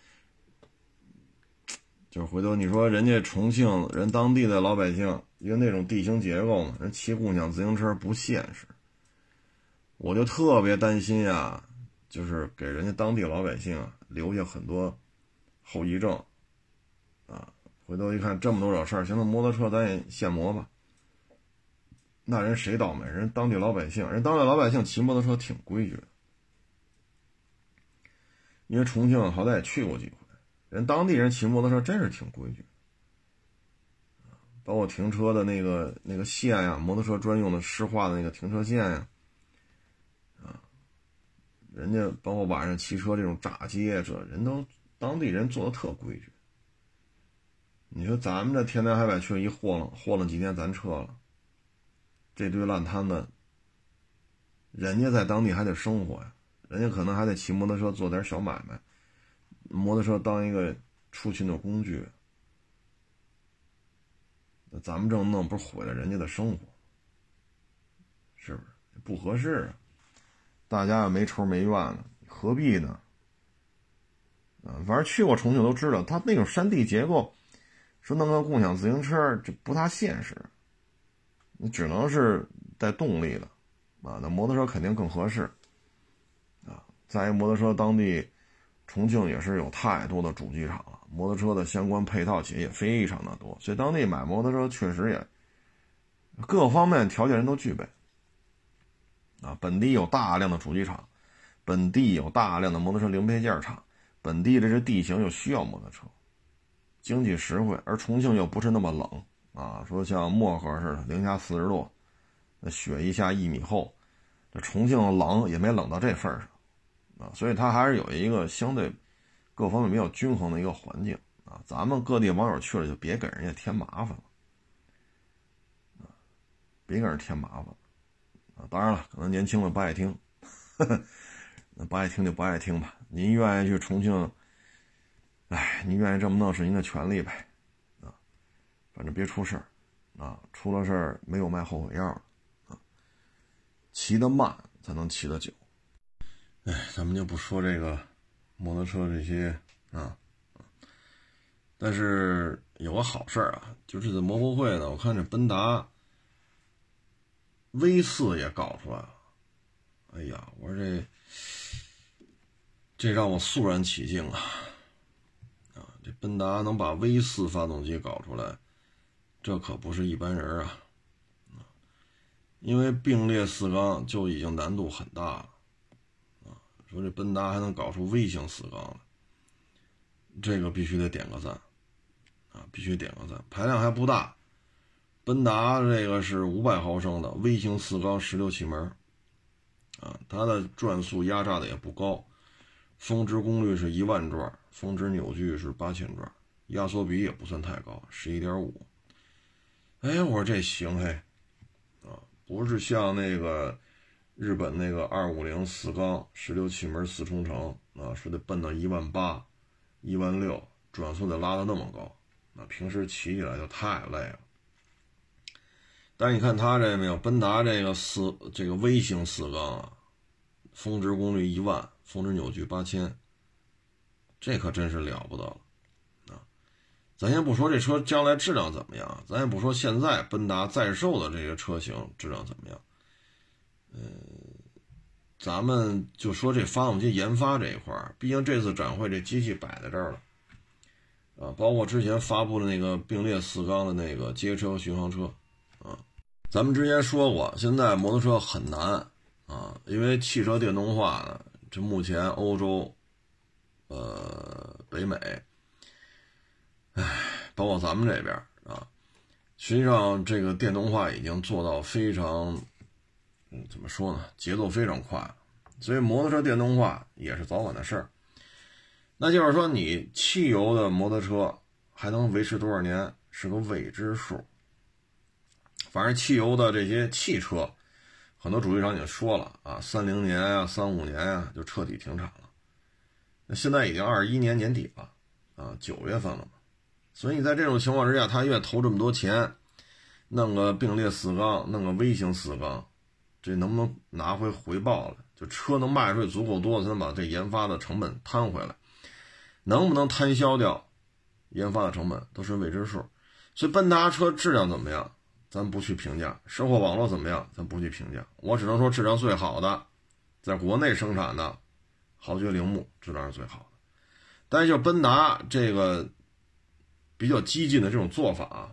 就是回头你说人家重庆人当地的老百姓，因为那种地形结构嘛，人骑共享自行车不现实。我就特别担心啊，就是给人家当地老百姓啊留下很多后遗症啊。回头一看这么多惹事儿，行了，摩托车咱也限摩吧。那人谁倒霉？人当地老百姓，人当地老百姓骑摩托车挺规矩的，因为重庆好歹也去过几回。人当地人骑摩托车真是挺规矩，包括停车的那个那个线呀，摩托车专用的湿化的那个停车线呀，啊，人家包括晚上骑车这种炸街，这人都当地人做的特规矩。你说咱们这天南海北去一晃了晃了几天咱撤了，这堆烂摊子，人家在当地还得生活呀，人家可能还得骑摩托车做点小买卖。摩托车当一个出勤的工具，那咱们这么弄，不是毁了人家的生活？是不是不合适啊？大家也没仇没怨的，何必呢？啊，反正去过重庆都知道，它那种山地结构，说弄个共享自行车这不大现实，你只能是带动力的，啊，那摩托车肯定更合适，啊，在摩托车当地。重庆也是有太多的主机厂，摩托车的相关配套企业也非常的多，所以当地买摩托车确实也各方面条件人都具备。啊，本地有大量的主机厂，本地有大量的摩托车零配件厂，本地的这地形又需要摩托车，经济实惠，而重庆又不是那么冷啊，说像漠河似的零下四十度，那雪一下一米厚，这重庆冷也没冷到这份上。啊，所以它还是有一个相对各方面比较均衡的一个环境啊。咱们各地网友去了，就别给人家添麻烦了啊。别给人添麻烦啊！当然了，可能年轻的不爱听，那不爱听就不爱听吧。您愿意去重庆，哎，您愿意这么弄是您的权利呗，啊，反正别出事儿，啊，出了事儿没有卖后悔药啊，骑得慢才能骑得久。哎，咱们就不说这个摩托车这些啊，但是有个好事啊，就是在摩博会呢，我看这奔达 V 四也搞出来了。哎呀，我说这这让我肃然起敬啊！啊，这奔达能把 V 四发动机搞出来，这可不是一般人啊！因为并列四缸就已经难度很大了。说这奔达还能搞出微型四缸来，这个必须得点个赞，啊，必须点个赞。排量还不大，奔达这个是五百毫升的微型四缸十六气门，啊，它的转速压榨的也不高，峰值功率是一万转，峰值扭矩是八千转，压缩比也不算太高，十一点五。哎，我说这行嘿，啊，不是像那个。日本那个二五零四缸十六气门四冲程啊，说得奔到一万八、一万六，转速得拉到那么高，那平时骑起来就太累了。但是你看它这个没有，奔达这个四这个微型四缸啊，峰值功率一万，峰值扭矩八千，这可真是了不得了啊！咱先不说这车将来质量怎么样，咱也不说现在奔达在售的这些车型质量怎么样。嗯，咱们就说这发动机研发这一块，毕竟这次展会这机器摆在这儿了，啊，包括之前发布的那个并列四缸的那个街车巡航车，啊，咱们之前说过，现在摩托车很难啊，因为汽车电动化呢，这目前欧洲、呃北美，唉，包括咱们这边啊，实际上这个电动化已经做到非常。嗯，怎么说呢？节奏非常快，所以摩托车电动化也是早晚的事儿。那就是说，你汽油的摩托车还能维持多少年是个未知数。反正汽油的这些汽车，很多主机厂已经说了啊，三零年啊、三五年啊就彻底停产了。那现在已经二一年年底了啊，九月份了嘛。所以你在这种情况之下，他愿投这么多钱，弄个并列四缸，弄个微型四缸。这能不能拿回回报了？就车能卖出去足够多，才能把这研发的成本摊回来。能不能摊销掉研发的成本，都是未知数。所以奔达车质量怎么样，咱不去评价；生活网络怎么样，咱不去评价。我只能说质量最好的，在国内生产的豪爵铃木质量是最好的。但是就奔达这个比较激进的这种做法，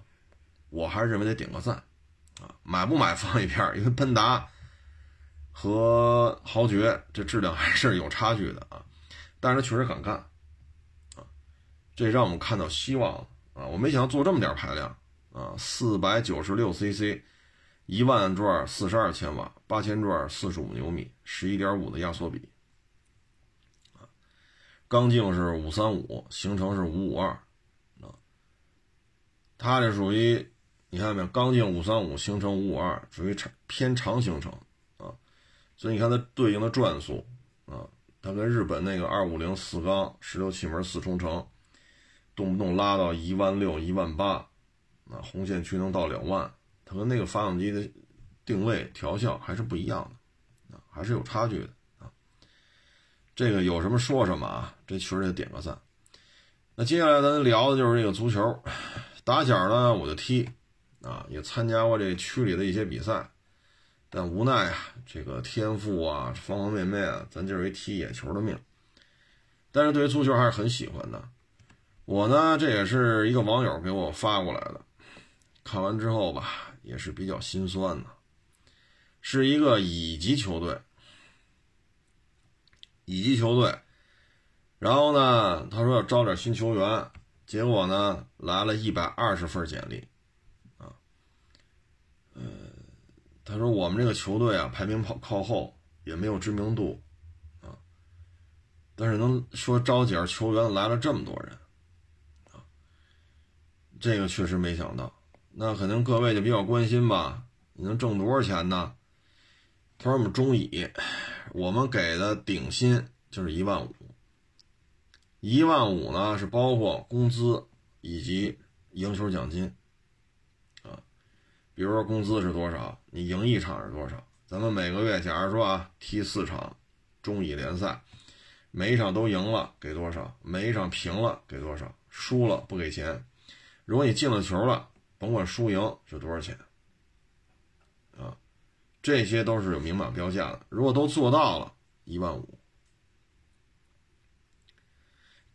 我还是认为得点个赞啊！买不买放一边，因为奔达。和豪爵这质量还是有差距的啊，但是他确实敢干，啊，这让我们看到希望啊！我没想到做这么点排量啊，四百九十六 cc，一万转四十二千瓦，八千转四十五牛米，十一点五的压缩比，啊，缸径是五三五，行程是五五二，啊，它这属于你看到没有？缸径五三五，行程五五二，属于长偏长行程。所以你看它对应的转速啊，它跟日本那个二五零四缸十六气门四冲程，动不动拉到一万六、一万八，啊，红线区能到两万，它跟那个发动机的定位调校还是不一样的，啊，还是有差距的啊。这个有什么说什么啊，这确实得点个赞。那接下来咱聊的就是这个足球，打小呢我就踢，啊，也参加过这区里的一些比赛。但无奈啊，这个天赋啊，方方面面啊，咱就是一踢野球的命。但是对于足球还是很喜欢的。我呢，这也是一个网友给我发过来的，看完之后吧，也是比较心酸的。是一个乙级球队，乙级球队。然后呢，他说要招点新球员，结果呢，来了一百二十份简历，啊，嗯。他说：“我们这个球队啊，排名跑靠后，也没有知名度，啊，但是能说招几个球员来了这么多人，啊，这个确实没想到。那可能各位就比较关心吧？你能挣多少钱呢？他说我们中乙，我们给的顶薪就是一万五，一万五呢是包括工资以及赢球奖金，比如说工资是多少，你赢一场是多少，咱们每个月假如说啊踢四场中乙联赛，每一场都赢了给多少，每一场平了给多少，输了不给钱，如果你进了球了。甭管输赢是多少钱，啊，这些都是有明码标价的。如果都做到了，一万五，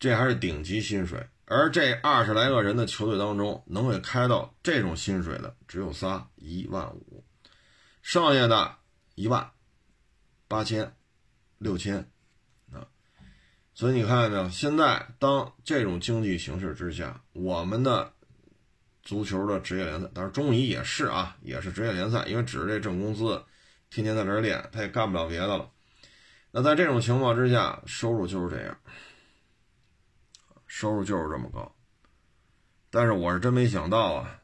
这还是顶级薪水。而这二十来个人的球队当中，能给开到这种薪水的只有仨，一万五，剩下的一万八千、六千，啊，所以你看见没有？现在当这种经济形势之下，我们的。足球的职业联赛，当然中乙也是啊，也是职业联赛，因为指着这挣工资，天天在这练，他也干不了别的了。那在这种情况之下，收入就是这样，收入就是这么高。但是我是真没想到啊，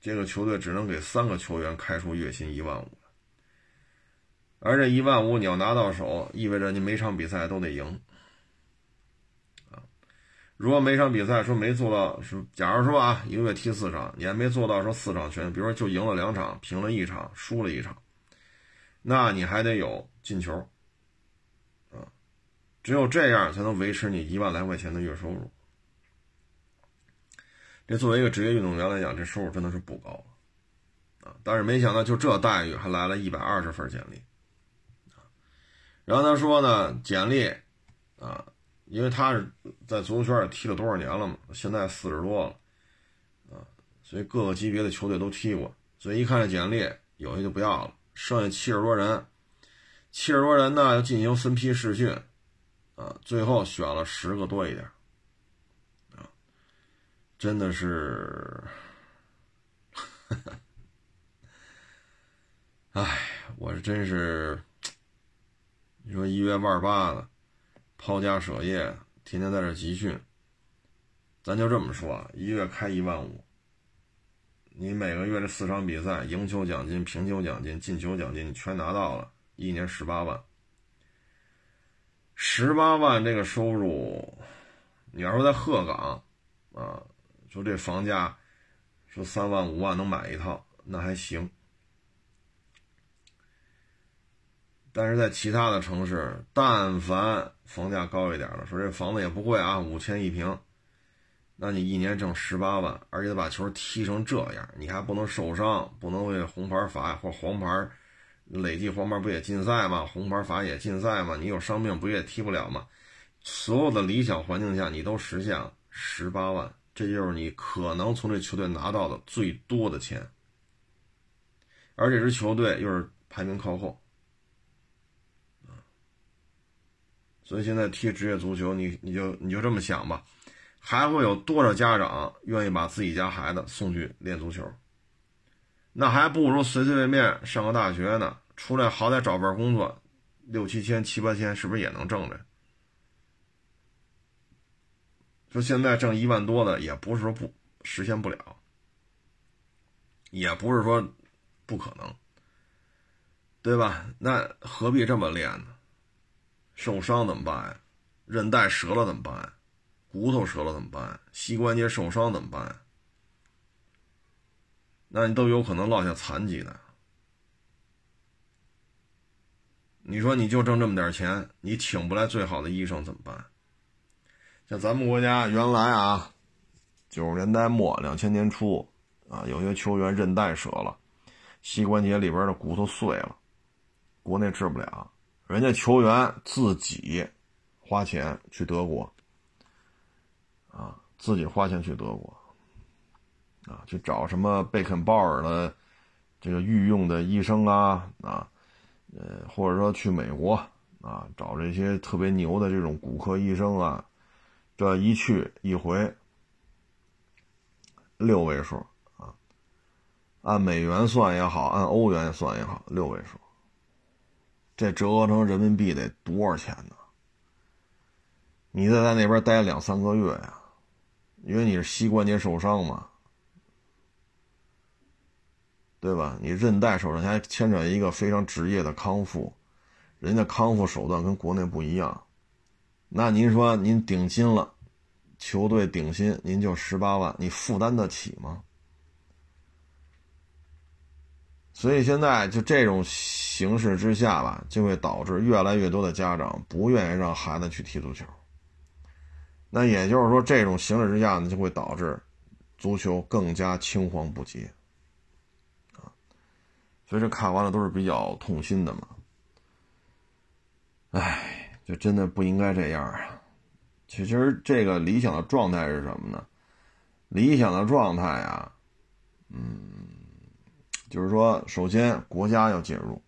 这个球队只能给三个球员开出月薪一万五，而这一万五你要拿到手，意味着你每场比赛都得赢。如果每场比赛说没做到，说假如说啊，一个月踢四场，你还没做到说四场全，比如说就赢了两场，平了一场，输了一场，那你还得有进球，只有这样才能维持你一万来块钱的月收入。这作为一个职业运动员来讲，这收入真的是不高，啊，但是没想到就这待遇还来了一百二十份简历，啊，然后他说呢，简历，啊。因为他是在足球圈也踢了多少年了嘛，现在四十多了，啊，所以各个级别的球队都踢过，所以一看这简历，有些就不要了，剩下七十多人，七十多人呢要进行分批试训，啊，最后选了十个多一点，啊，真的是，哎，我是真是，你说一月万八的。抛家舍业，天天在这集训。咱就这么说，一月开一万五，你每个月这四场比赛，赢球奖金、平球奖金、进球奖金，你全拿到了，一年十八万。十八万这个收入，你要说在鹤岗，啊，说这房价，说三万五万能买一套，那还行。但是在其他的城市，但凡房价高一点的，说这房子也不贵啊，五千一平，那你一年挣十八万，而且把球踢成这样，你还不能受伤，不能为红牌罚或黄牌，累计黄牌不也禁赛吗？红牌罚也禁赛吗？你有伤病不也踢不了吗？所有的理想环境下，你都实现了十八万，这就是你可能从这球队拿到的最多的钱，而这支球队又是排名靠后。所以现在踢职业足球，你你就你就这么想吧，还会有多少家长愿意把自己家孩子送去练足球？那还不如随随便便上个大学呢，出来好歹找份工作，六七千、七八千，是不是也能挣着？说现在挣一万多的，也不是说不实现不了，也不是说不可能，对吧？那何必这么练呢？受伤怎么办呀？韧带折了怎么办？骨头折了怎么办？膝关节受伤怎么办？那你都有可能落下残疾的。你说你就挣这么点钱，你请不来最好的医生怎么办？像咱们国家原来啊，九十年代末、两千年初啊，有些球员韧带折了，膝关节里边的骨头碎了，国内治不了。人家球员自己花钱去德国，啊，自己花钱去德国，啊，去找什么贝肯鲍尔的这个御用的医生啊，啊，呃，或者说去美国啊，找这些特别牛的这种骨科医生啊，这一去一回六位数啊，按美元算也好，按欧元算也好，六位数。这折合成人民币得多少钱呢？你再在那边待两三个月呀，因为你是膝关节受伤嘛，对吧？你韧带受伤还牵扯一个非常职业的康复，人家康复手段跟国内不一样。那您说您顶薪了，球队顶薪您就十八万，你负担得起吗？所以现在就这种形势之下吧，就会导致越来越多的家长不愿意让孩子去踢足球。那也就是说，这种形势之下呢，就会导致足球更加青黄不接。所以这看完了都是比较痛心的嘛。唉，就真的不应该这样啊。其实这个理想的状态是什么呢？理想的状态啊，嗯。就是说，首先国家要介入，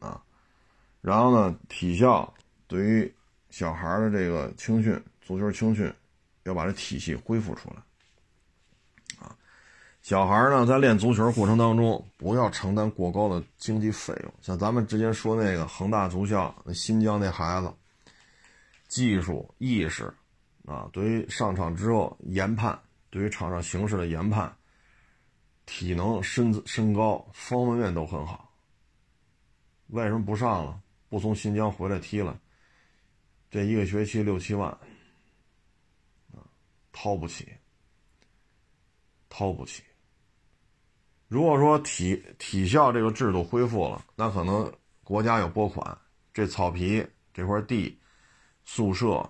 啊，然后呢，体校对于小孩的这个青训、足球青训，要把这体系恢复出来，小孩呢在练足球过程当中，不要承担过高的经济费用。像咱们之前说那个恒大足校，新疆那孩子，技术意识，啊，对于上场之后研判，对于场上形势的研判。体能、身子、身高方方面面都很好，为什么不上了？不从新疆回来踢了？这一个学期六七万，啊，掏不起，掏不起。如果说体体校这个制度恢复了，那可能国家有拨款，这草皮这块地、宿舍，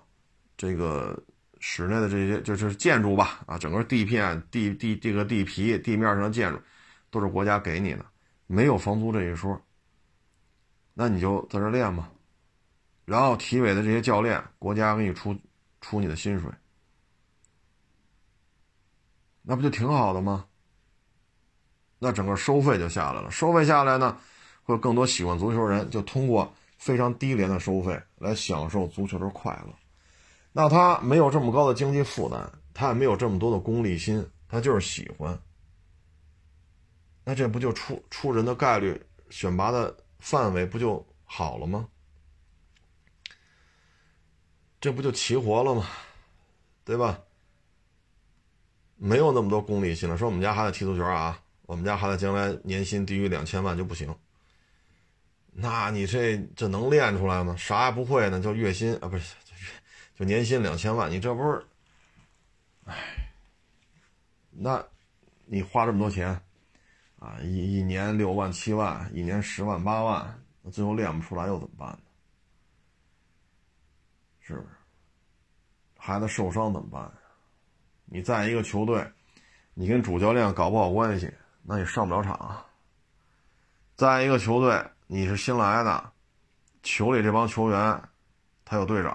这个。室内的这些就是建筑吧，啊，整个地片、地地这个地皮、地面上的建筑，都是国家给你的，没有房租这一说。那你就在这练吧，然后体委的这些教练，国家给你出出你的薪水，那不就挺好的吗？那整个收费就下来了，收费下来呢，会有更多喜欢足球人就通过非常低廉的收费来享受足球的快乐。那他没有这么高的经济负担，他也没有这么多的功利心，他就是喜欢。那这不就出出人的概率、选拔的范围不就好了吗？这不就齐活了吗？对吧？没有那么多功利心了。说我们家孩子踢足球啊，我们家孩子将来年薪低于两千万就不行。那你这这能练出来吗？啥也不会呢，就月薪啊，不是。就年薪两千万，你这不是，哎，那，你花这么多钱，啊，一一年六万七万，一年十万八万，那最后练不出来又怎么办呢？是不是？孩子受伤怎么办？你在一个球队，你跟主教练搞不好关系，那你上不了场。在一个球队，你是新来的，球里这帮球员，他有队长。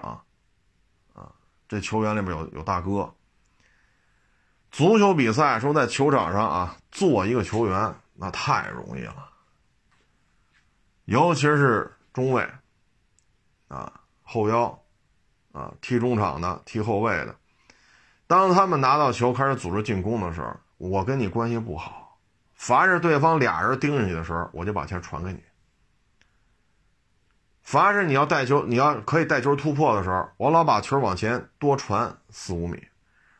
啊这球员里面有有大哥。足球比赛说在球场上啊，做一个球员那太容易了，尤其是中卫，啊后腰，啊踢中场的、踢后卫的，当他们拿到球开始组织进攻的时候，我跟你关系不好，凡是对方俩人盯上去的时候，我就把球传给你。凡是你要带球，你要可以带球突破的时候，我老把球往前多传四五米，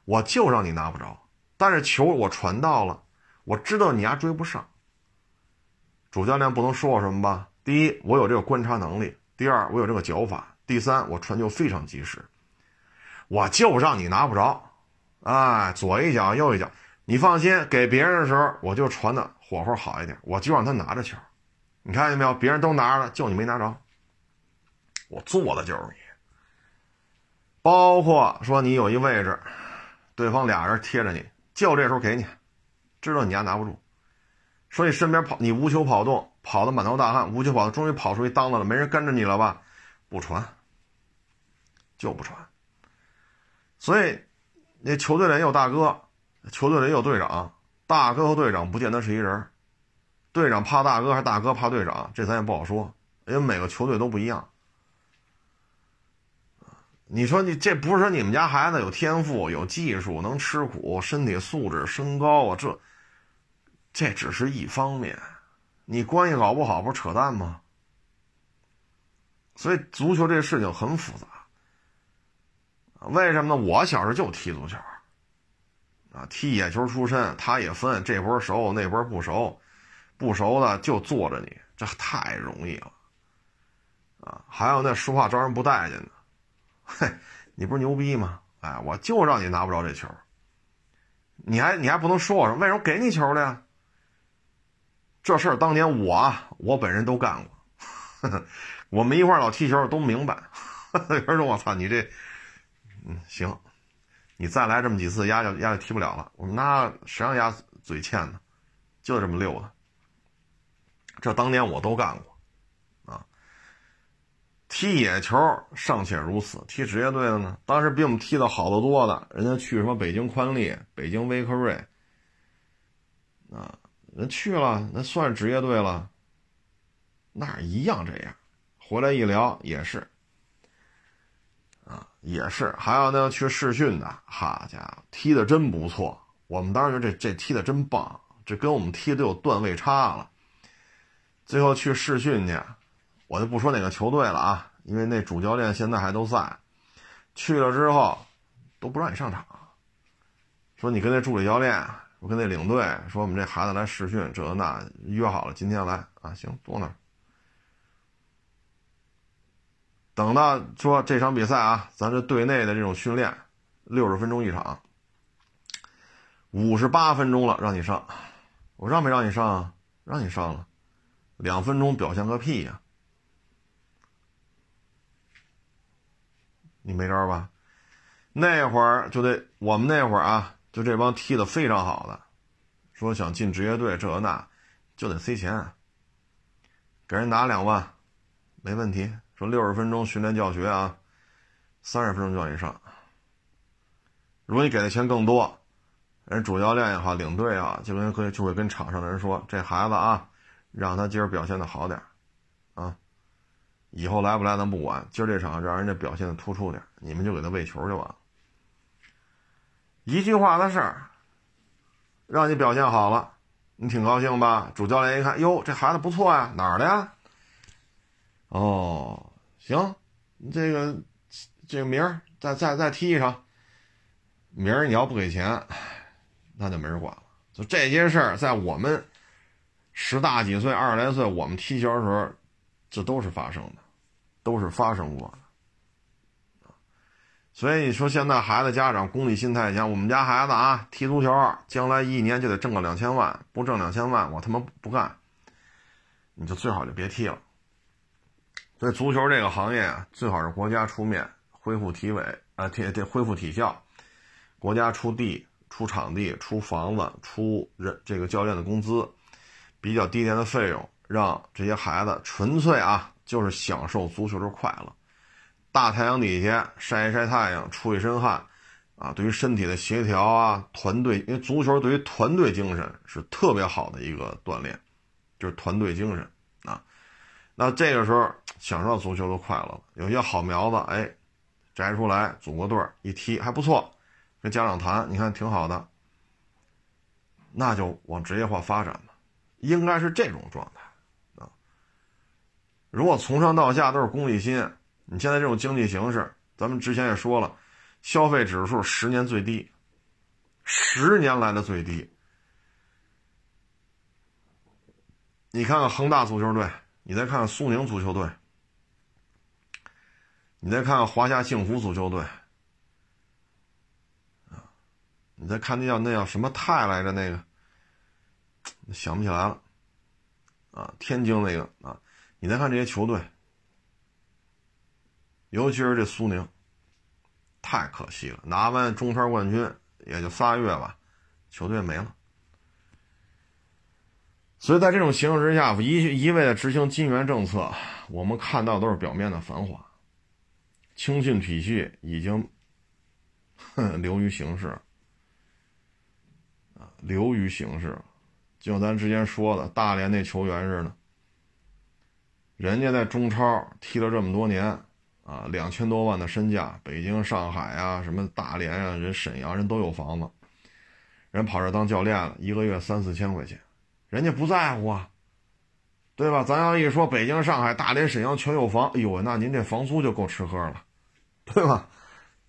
我就让你拿不着。但是球我传到了，我知道你丫追不上。主教练不能说我什么吧？第一，我有这个观察能力；第二，我有这个脚法；第三，我传球非常及时。我就让你拿不着，哎，左一脚右一脚，你放心，给别人的时候我就传的火候好一点，我就让他拿着球。你看见没有？别人都拿着了，就你没拿着。我做的就是你，包括说你有一位置，对方俩人贴着你，就这时候给你，知道你家拿不住，所以身边跑，你无球跑动，跑的满头大汗，无球跑动，终于跑出一裆子了，没人跟着你了吧？不传，就不传。所以，那球队里有大哥，球队里有队长，大哥和队长不见得是一人，队长怕大哥还是大哥怕队长，这咱也不好说，因为每个球队都不一样。你说你这不是说你们家孩子有天赋、有技术、能吃苦、身体素质、身高啊？这，这只是一方面，你关系搞不好不是扯淡吗？所以足球这事情很复杂。为什么呢？我小时候就踢足球，啊，踢野球出身，他也分这波熟那波不熟，不熟的就坐着你，这太容易了啊！还有那说话招人不待见的，嘿，你不是牛逼吗？哎，我就让你拿不着这球，你还你还不能说我说为什么给你球了呀？这事儿当年我我本人都干过，我们一块老踢球都明白。有人说我操你这，嗯行，你再来这么几次，丫就丫就踢不了了。我说那谁让丫嘴欠呢？就这么溜的。这当年我都干过，啊，踢野球尚且如此，踢职业队的呢？当时比我们踢的好得多的，人家去什么北京宽利、北京威克瑞，啊，人去了，那算职业队了，那一样这样。回来一聊也是，啊，也是。还有那去试训的，好家伙，踢的真不错。我们当时这这踢的真棒，这跟我们踢的有段位差了。最后去试训去，我就不说哪个球队了啊，因为那主教练现在还都在。去了之后都不让你上场，说你跟那助理教练，我跟那领队说我们这孩子来试训，这那约好了今天来啊，行，坐那儿。等到说这场比赛啊，咱这队内的这种训练，六十分钟一场，五十八分钟了让你上，我让没让你上？让你上了。两分钟表现个屁呀！你没招吧？那会儿就得我们那会儿啊，就这帮踢的非常好的，说想进职业队这那，就得塞钱，给人拿两万，没问题。说六十分钟训练教学啊，三十分钟就让你上。如果你给的钱更多，人主教练也好，领队啊，就跟会就会跟场上的人说，这孩子啊。让他今儿表现的好点啊！以后来不来咱不管，今儿这场让人家表现的突出点你们就给他喂球就完了。一句话的事儿，让你表现好了，你挺高兴吧？主教练一看，哟，这孩子不错呀，哪儿的呀？哦，行，这个这个明儿再再再踢一场。明儿你要不给钱，那就没人管了。就这些事儿，在我们。十大几岁、二十来岁，我们踢球的时候，这都是发生的，都是发生过的。所以你说现在孩子家长功利心太强，我们家孩子啊，踢足球将来一年就得挣个两千万，不挣两千万我他妈不干，你就最好就别踢了。所以足球这个行业啊，最好是国家出面恢复体委啊，体体恢复体校，国家出地、出场地、出房子、出人这个教练的工资。比较低廉的费用，让这些孩子纯粹啊，就是享受足球的快乐。大太阳底下晒一晒太阳，出一身汗，啊，对于身体的协调啊，团队，因为足球对于团队精神是特别好的一个锻炼，就是团队精神啊。那这个时候享受到足球的快乐，有些好苗子，哎，摘出来组个队一踢还不错，跟家长谈，你看挺好的，那就往职业化发展吧。应该是这种状态啊！如果从上到下都是功利心，你现在这种经济形势，咱们之前也说了，消费指数十年最低，十年来的最低。你看看恒大足球队，你再看看苏宁足球队，你再看看华夏幸福足球队，啊，你再看那叫那叫什么泰来着那个。想不起来了，啊，天津那个啊，你再看这些球队，尤其是这苏宁，太可惜了，拿完中超冠军也就仨月吧，球队没了。所以在这种形势之下，一一味的执行金元政策，我们看到都是表面的繁华，青训体系已经流于形式，流于形式。就咱之前说的，大连那球员似的，人家在中超踢了这么多年，啊，两千多万的身价，北京、上海啊，什么大连啊，人沈阳人都有房子，人跑这当教练了，一个月三四千块钱，人家不在乎啊，对吧？咱要一说北京、上海、大连、沈阳全有房，哎呦，那您这房租就够吃喝了，对吧？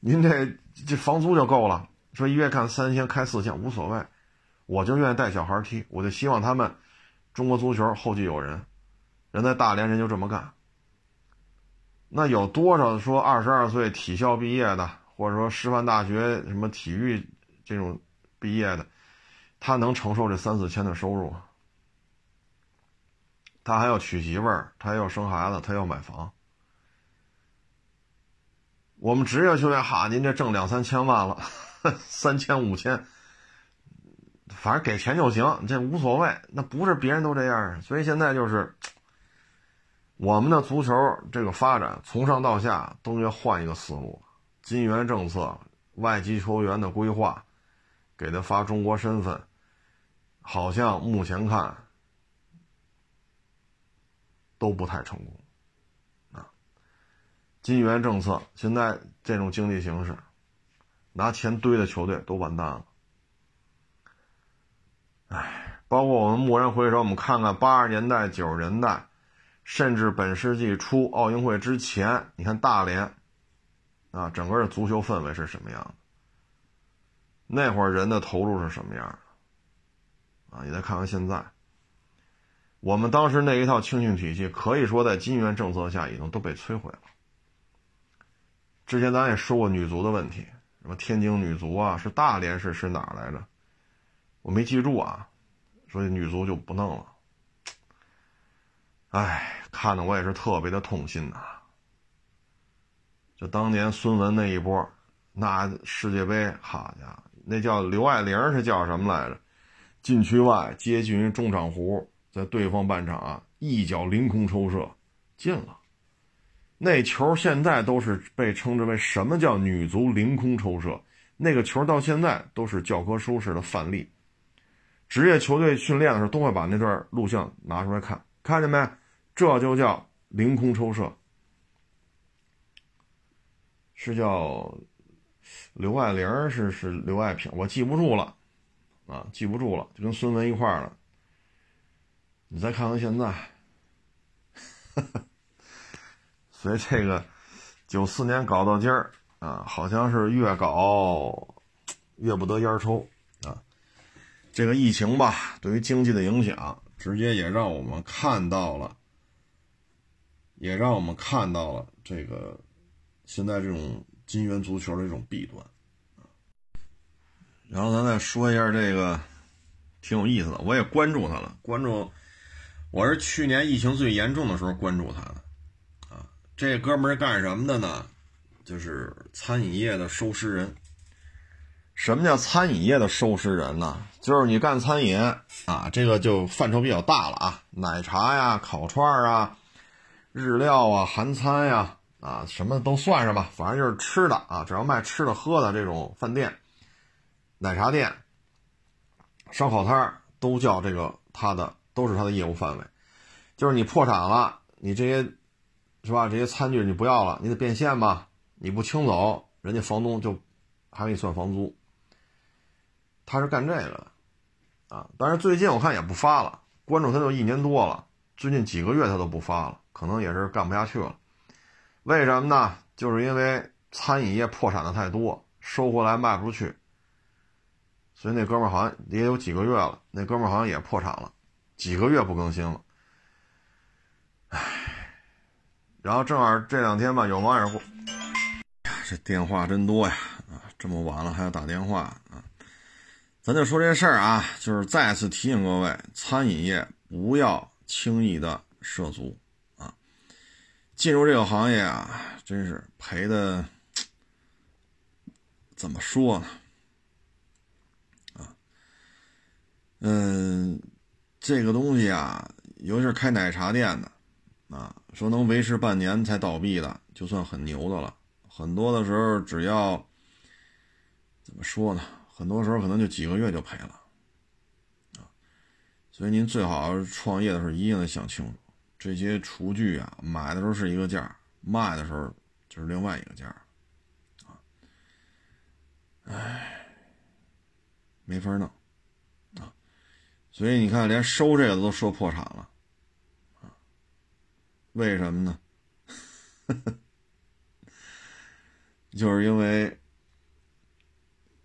您这这房租就够了，说一月干三千，开四千无所谓。我就愿意带小孩踢，我就希望他们中国足球后继有人，人在大连人就这么干。那有多少说二十二岁体校毕业的，或者说师范大学什么体育这种毕业的，他能承受这三四千的收入？他还要娶媳妇儿，他要生孩子，他要买房。我们职业球员哈，您这挣两三千万了，三千五千。反正给钱就行，这无所谓。那不是别人都这样，所以现在就是我们的足球这个发展，从上到下都要换一个思路。金元政策、外籍球员的规划，给他发中国身份，好像目前看都不太成功。金元政策现在这种经济形势，拿钱堆的球队都完蛋了。唉，包括我们蓦然回首，我们看看八十年代、九十年代，甚至本世纪初奥运会之前，你看大连，啊，整个的足球氛围是什么样的？那会儿人的投入是什么样的？啊，你再看看现在，我们当时那一套青训体系，可以说在金元政策下已经都被摧毁了。之前咱也说过女足的问题，什么天津女足啊，是大连是是哪来着？我没记住啊，所以女足就不弄了。哎，看的我也是特别的痛心呐。就当年孙文那一波，那世界杯，好家伙，那叫刘爱玲是叫什么来着？禁区外接近于中场弧，在对方半场啊，一脚凌空抽射进了。那球现在都是被称之为什么叫女足凌空抽射？那个球到现在都是教科书式的范例。职业球队训练的时候，都会把那段录像拿出来看，看见没？这就叫凌空抽射，是叫刘爱玲是是刘爱萍，我记不住了，啊，记不住了，就跟孙文一块儿了。你再看看现在，所以这个九四年搞到今儿啊，好像是越搞越不得烟抽啊。这个疫情吧，对于经济的影响，直接也让我们看到了，也让我们看到了这个现在这种金元足球的一种弊端然后咱再说一下这个，挺有意思的，我也关注他了，关注，我是去年疫情最严重的时候关注他的，这哥们儿干什么的呢？就是餐饮业的收尸人。什么叫餐饮业的收尸人呢？就是你干餐饮啊，这个就范畴比较大了啊，奶茶呀、烤串啊、日料啊、韩餐呀，啊，什么都算上吧，反正就是吃的啊，只要卖吃的喝的这种饭店、奶茶店、烧烤摊都叫这个他的，都是他的业务范围。就是你破产了，你这些是吧？这些餐具你不要了，你得变现吧？你不清走，人家房东就还给你算房租。他是干这个的，啊，但是最近我看也不发了，关注他就一年多了，最近几个月他都不发了，可能也是干不下去了。为什么呢？就是因为餐饮业破产的太多，收回来卖不出去，所以那哥们好像也有几个月了，那哥们好像也破产了，几个月不更新了。唉，然后正好这两天吧，有网友过，这电话真多呀，啊，这么晚了还要打电话啊。咱就说这事儿啊，就是再次提醒各位，餐饮业不要轻易的涉足啊。进入这个行业啊，真是赔的，怎么说呢？啊，嗯，这个东西啊，尤其是开奶茶店的啊，说能维持半年才倒闭的，就算很牛的了。很多的时候，只要怎么说呢？很多时候可能就几个月就赔了，啊，所以您最好创业的时候一定得想清楚，这些厨具啊，买的时候是一个价，卖的时候就是另外一个价，啊，唉，没法弄，啊，所以你看，连收这个都说破产了，为什么呢？就是因为。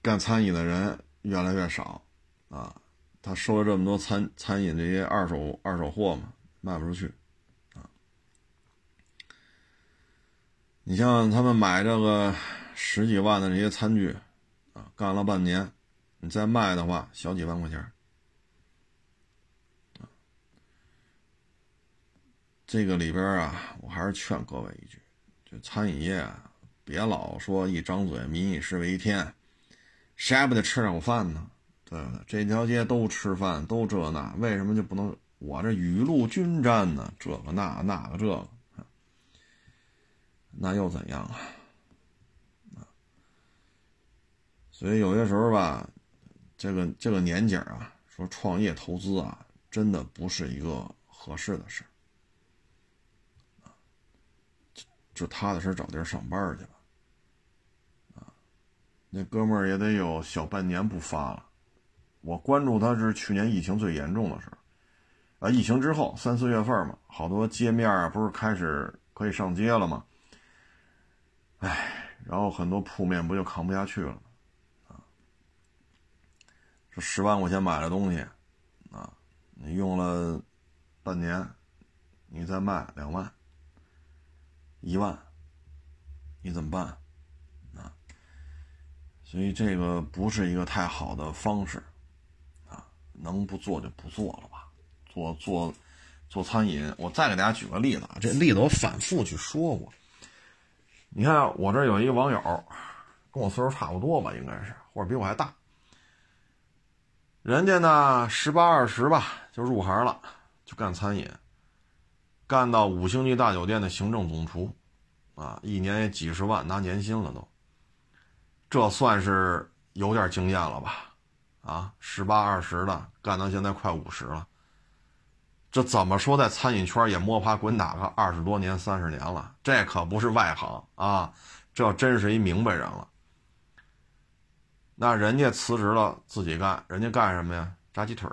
干餐饮的人越来越少，啊，他收了这么多餐餐饮这些二手二手货嘛，卖不出去，啊，你像他们买这个十几万的这些餐具，啊，干了半年，你再卖的话，小几万块钱，这个里边啊，我还是劝各位一句，就餐饮业啊，别老说一张嘴“民以食为天”，谁还不得吃上饭呢？对不对？这条街都吃饭，都这那，为什么就不能我这雨露均沾呢？这个那那个这个，那又怎样啊？所以有些时候吧，这个这个年景啊，说创业投资啊，真的不是一个合适的事就就踏踏实找地儿上班去吧。啊，那哥们儿也得有小半年不发了。我关注他是去年疫情最严重的时候，啊，疫情之后三四月份嘛，好多街面啊不是开始可以上街了吗？哎，然后很多铺面不就扛不下去了，啊，这十万块钱买的东西，啊，你用了半年，你再卖两万、一万，你怎么办？啊，所以这个不是一个太好的方式。啊能不做就不做了吧，做做做餐饮。我再给大家举个例子啊，这例子我反复去说过。你看我这有一个网友，跟我岁数差不多吧，应该是或者比我还大。人家呢十八二十吧就入行了，就干餐饮，干到五星级大酒店的行政总厨，啊，一年也几十万拿年薪了都。这算是有点经验了吧？啊，十八二十的干到现在快五十了，这怎么说在餐饮圈也摸爬滚打个二十多年、三十年了，这可不是外行啊，这真是一明白人了。那人家辞职了自己干，人家干什么呀？炸鸡腿、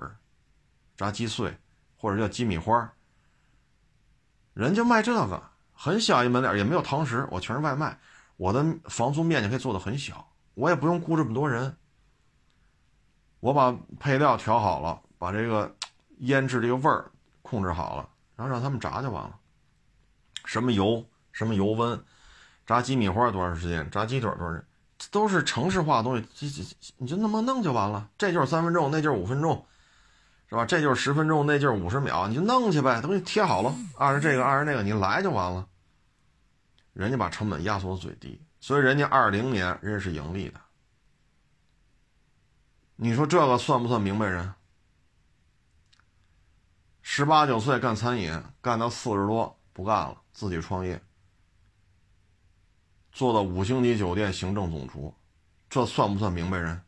炸鸡碎，或者叫鸡米花人家卖这个很小一门脸，也没有堂食，我全是外卖，我的房租面积可以做的很小，我也不用雇这么多人。我把配料调好了，把这个腌制这个味儿控制好了，然后让他们炸就完了。什么油，什么油温，炸鸡米花多长时间，炸鸡腿多长时间，都是城市化的东西，这这你就那么弄就完了。这就是三分钟，那就是五分钟，是吧？这就是十分钟，那就是五十秒，你就弄去呗，都给你贴好了，按着这个，按着那个，你来就完了。人家把成本压缩最低，所以人家二零年人家是盈利的。你说这个算不算明白人？十八九岁干餐饮，干到四十多不干了，自己创业，做到五星级酒店行政总厨，这算不算明白人？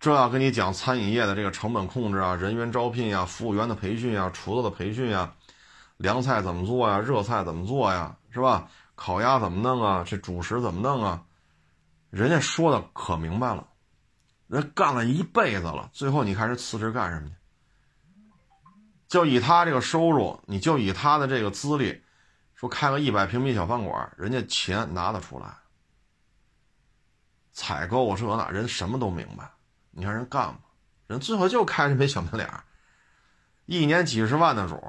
这要跟你讲餐饮业的这个成本控制啊，人员招聘呀，服务员的培训呀，厨子的培训呀，凉菜怎么做呀，热菜怎么做呀，是吧？烤鸭怎么弄啊？这主食怎么弄啊？人家说的可明白了。人干了一辈子了，最后你看人辞职干什么去？就以他这个收入，你就以他的这个资历，说开个一百平米小饭馆，人家钱拿得出来，采购这那，人什么都明白。你看人干吧，人最后就开这么小门脸一年几十万的主，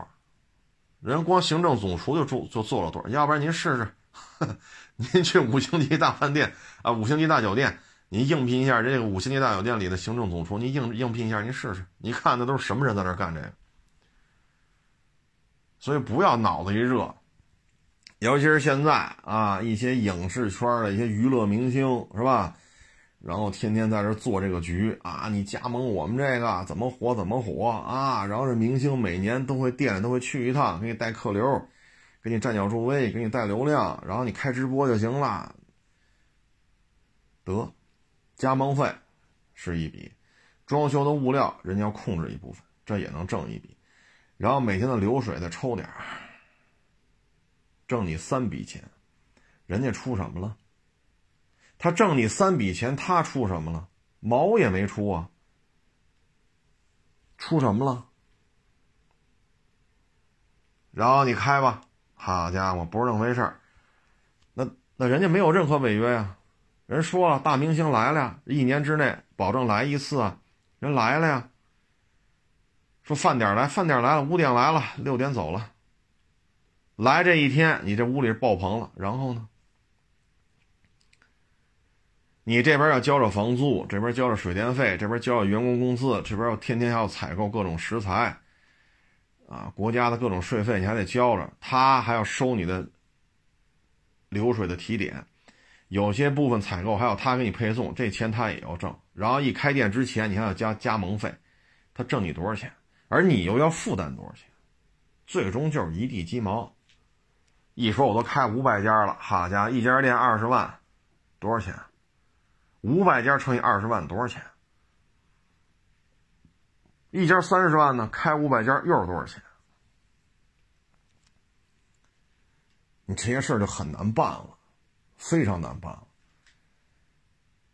人光行政总厨就做就做了多少？要不然您试试，呵 您去五星级大饭店啊，五星级大酒店。您应聘一下这个五星级大酒店里的行政总厨，您应应聘一下，您试试，你看那都是什么人在那干这个？所以不要脑子一热，尤其是现在啊，一些影视圈的一些娱乐明星是吧？然后天天在这做这个局啊，你加盟我们这个怎么火怎么火啊？然后这明星每年都会店里都会去一趟，给你带客流，给你站脚助威，给你带流量，然后你开直播就行了，得。加盟费是一笔，装修的物料人家要控制一部分，这也能挣一笔，然后每天的流水再抽点，挣你三笔钱，人家出什么了？他挣你三笔钱，他出什么了？毛也没出啊，出什么了？然后你开吧，好家伙，不是那么回事儿，那那人家没有任何违约呀。人说了，大明星来了，一年之内保证来一次啊，人来了呀。说饭点来，饭点来了，五点来了，六点走了。来这一天，你这屋里爆棚了，然后呢？你这边要交着房租，这边交着水电费，这边交着员工工资，这边要天天还要采购各种食材，啊，国家的各种税费你还得交着，他还要收你的流水的提点，有些部分采购还要他给你配送，这钱他也要挣。然后一开店之前，你还要加加盟费，他挣你多少钱？而你又要负担多少钱？最终就是一地鸡毛。一说我都开五百家了，好家伙，一家店二十万，多少钱？五百家乘以二十万多少钱？一家三十万呢？开五百家又是多少钱？你这些事就很难办了，非常难办。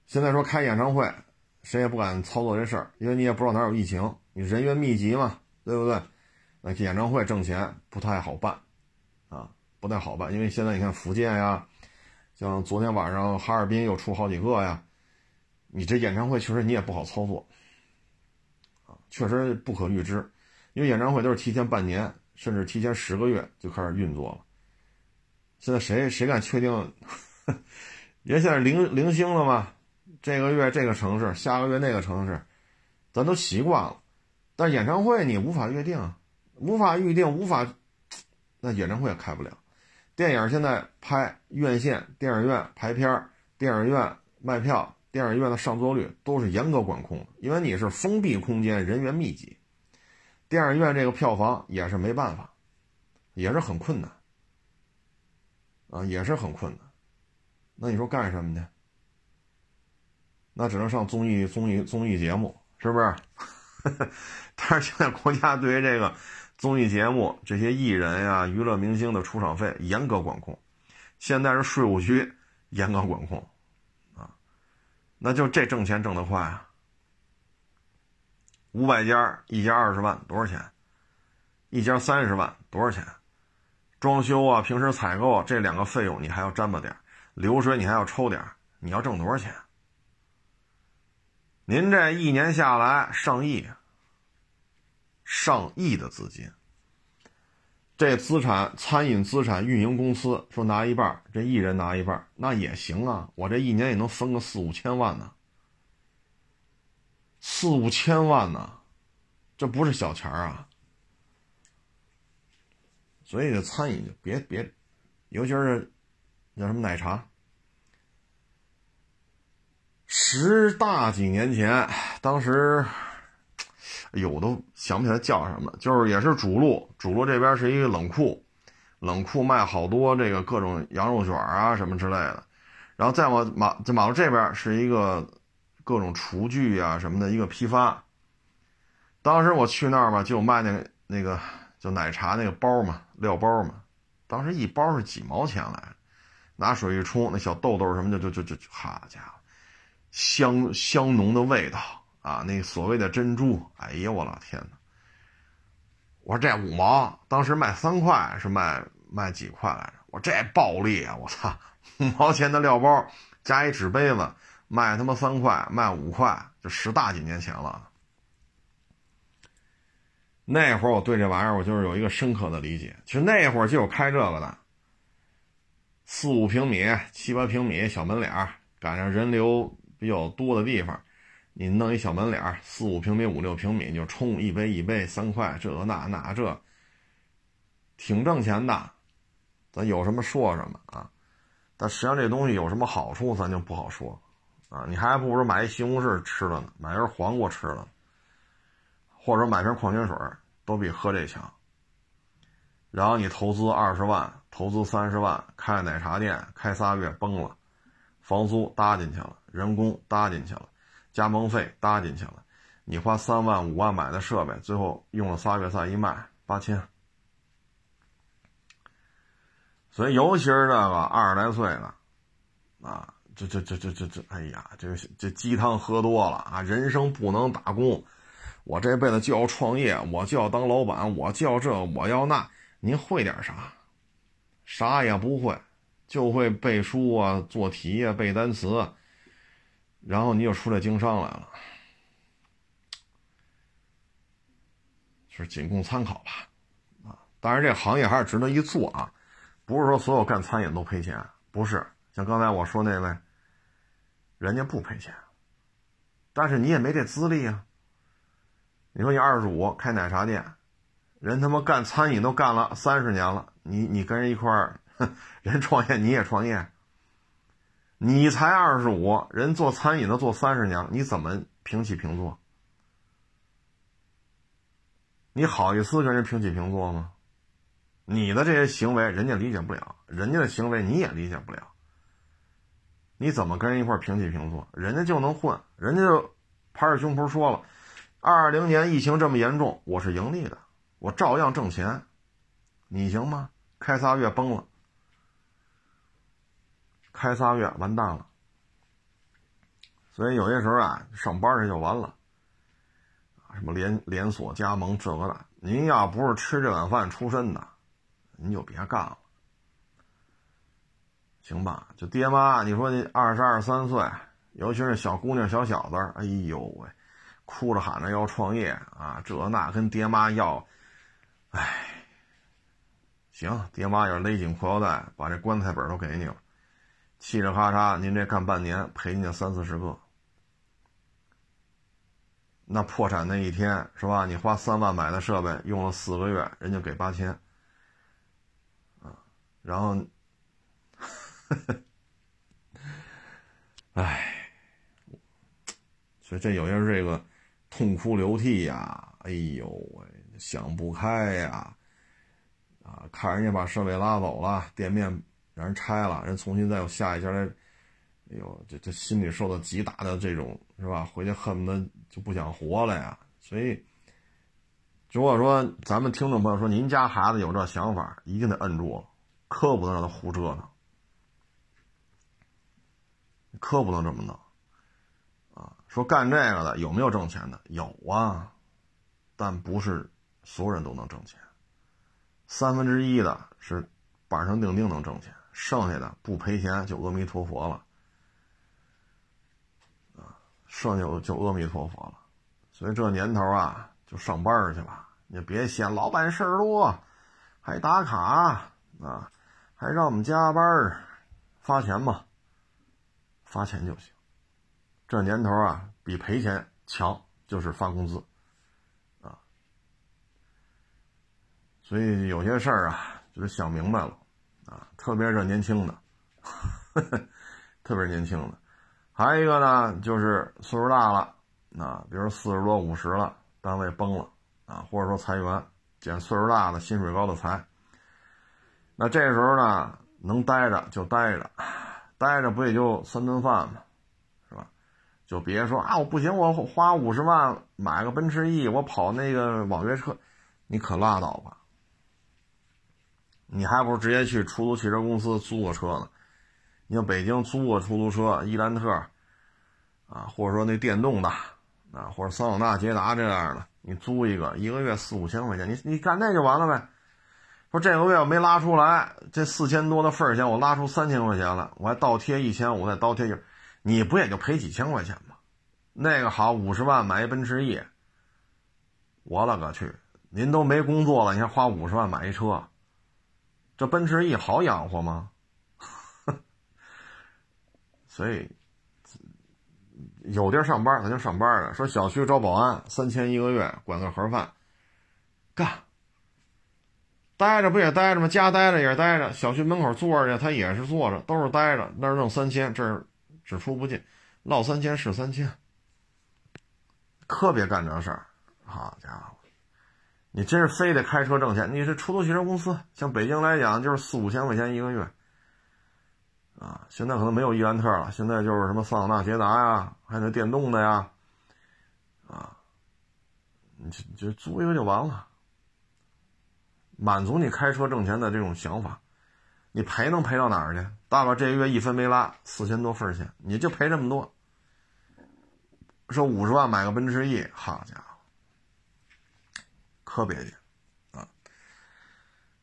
现在说开演唱会，谁也不敢操作这事儿，因为你也不知道哪有疫情，你人员密集嘛，对不对？那演唱会挣钱不太好办，啊，不太好办，因为现在你看福建呀，像昨天晚上哈尔滨又出好几个呀。你这演唱会确实你也不好操作，啊，确实不可预知，因为演唱会都是提前半年，甚至提前十个月就开始运作了。现在谁谁敢确定？人现在零零星了嘛？这个月这个城市，下个月那个城市，咱都习惯了。但演唱会你无法预定，无法预定，无法，那演唱会也开不了。电影现在拍院线、电影院排片电影院卖票。电影院的上座率都是严格管控，因为你是封闭空间，人员密集。电影院这个票房也是没办法，也是很困难，啊，也是很困难。那你说干什么呢？那只能上综艺、综艺、综艺节目，是不是？但是现在国家对于这个综艺节目、这些艺人呀、娱乐明星的出场费严格管控，现在是税务局严格管控。那就这挣钱挣得快啊！五百家一家二十万多少钱？一家三十万多少钱？装修啊，平时采购这两个费用你还要沾巴点流水你还要抽点你要挣多少钱？您这一年下来上亿，上亿的资金。这资产，餐饮资产运营公司说拿一半，这一人拿一半，那也行啊。我这一年也能分个四五千万呢，四五千万呢，这不是小钱啊。所以这餐饮就别别，尤其是叫什么奶茶，十大几年前，当时。有都想不起来叫什么，就是也是主路，主路这边是一个冷库，冷库卖好多这个各种羊肉卷啊什么之类的，然后再往马在马路这边是一个各种厨具啊什么的一个批发。当时我去那儿嘛，就卖那个那个就奶茶那个包嘛，料包嘛，当时一包是几毛钱来，拿水一冲，那小豆豆什么就就就就，好家伙，香香浓的味道。啊，那所谓的珍珠，哎呀，我老天呐！我说这五毛，当时卖三块，是卖卖几块来着？我说这暴利啊！我操，五毛钱的料包加一纸杯子，卖他妈三块，卖五块，这十大几年前了。那会儿我对这玩意儿，我就是有一个深刻的理解。其实那会儿就有开这个的，四五平米、七八平米小门脸，赶上人流比较多的地方。你弄一小门脸，四五平米、五六平米，就冲一杯一杯三块，这个那那这，挺挣钱的。咱有什么说什么啊？但实际上这东西有什么好处，咱就不好说啊。你还不如买一西红柿吃了呢，买根黄瓜吃了，或者买瓶矿泉水，都比喝这强。然后你投资二十万，投资三十万，开奶茶店，开仨月崩了，房租搭进去了，人工搭进去了。加盟费搭进去了，你花三万五万买的设备，最后用了仨月再一卖八千，所以尤其是这个二十来岁的，啊，这这这这这这，哎呀，这个这鸡汤喝多了啊！人生不能打工，我这辈子就要创业，我就要当老板，我就要这，我要那。您会点啥？啥也不会，就会背书啊，做题啊，背单词。然后你就出来经商来了，是仅供参考吧，啊，当然这行业还是值得一做啊，不是说所有干餐饮都赔钱，不是，像刚才我说那位，人家不赔钱，但是你也没这资历啊。你说你二十五开奶茶店，人他妈干餐饮都干了三十年了，你你跟人一块儿，人创业你也创业，你才二十五，人做餐饮都做三十年了，你怎么平起平坐？你好意思跟人平起平坐吗？你的这些行为人家理解不了，人家的行为你也理解不了。你怎么跟人一块平起平坐？人家就能混，人家就拍着胸脯说了，二零年疫情这么严重，我是盈利的，我照样挣钱。你行吗？开仨月崩了，开仨月完蛋了。所以有些时候啊，上班去就完了。什么连连锁加盟这个的，您要不是吃这碗饭出身的，您就别干了，行吧？就爹妈，你说你二十二三岁，尤其是小姑娘小小子，哎呦喂，哭着喊着要创业啊，这那跟爹妈要，哎，行，爹妈要勒紧裤腰带，把这棺材本都给你了，嘁哩喀嚓，您这干半年赔进去三四十个。那破产那一天是吧？你花三万买的设备，用了四个月，人家给八千，啊，然后，唉，所以这有些这个痛哭流涕呀，哎呦喂，想不开呀，啊，看人家把设备拉走了，店面让人拆了，人重新再有下一家来。哎呦，这这心里受到极大的这种是吧？回去恨不得就不想活了呀。所以，如果说咱们听众朋友说您家孩子有这想法，一定得摁住了，可不能让他胡折腾，可不能这么弄啊！说干这个的有没有挣钱的？有啊，但不是所有人都能挣钱，三分之一的是板上钉钉能挣钱，剩下的不赔钱就阿弥陀佛了。啊剩下就阿弥陀佛了，所以这年头啊，就上班去吧。你别嫌老板事儿多，还打卡啊，还让我们加班发钱嘛，发钱就行。这年头啊，比赔钱强就是发工资啊。所以有些事儿啊，就是想明白了啊，特别是年轻的，特别是年轻的。还有一个呢，就是岁数大了，啊，比如四十多、五十了，单位崩了，啊，或者说裁员，捡岁数大的、薪水高的裁。那这时候呢，能待着就待着，待着不也就三顿饭吗？是吧？就别说啊，我不行，我花五十万买个奔驰 E，我跑那个网约车，你可拉倒吧。你还不如直接去出租汽车公司租个车呢。你像北京租个出租车，伊兰特，啊，或者说那电动的，啊，或者桑塔纳、捷达这样的，你租一个，一个月四五千块钱，你你干那就完了呗。说这个月我没拉出来，这四千多的份钱我拉出三千块钱了，我还倒贴一千，五再倒贴一，你不也就赔几千块钱吗？那个好，五十万买一奔驰 E，我勒个去，您都没工作了，你还花五十万买一车，这奔驰 E 好养活吗？所以，有地儿上班咱就上班了。说小区招保安三千一个月，管个盒饭，干。待着不也待着吗？家待着也是待着，小区门口坐着去，他也是坐着，都是待着。那儿挣三千，这儿只出不进，落三千是三千。可别干这事儿，好家伙！你真是非得开车挣钱？你是出租汽车公司，像北京来讲就是四五千块钱一个月。啊，现在可能没有伊兰特了，现在就是什么桑塔纳、捷达呀，还有那电动的呀，啊，你就就租一个就完了，满足你开车挣钱的这种想法，你赔能赔到哪儿去？大了这个月一分没拉，四千多份钱，你就赔这么多。说五十万买个奔驰 E，好家伙，特别介。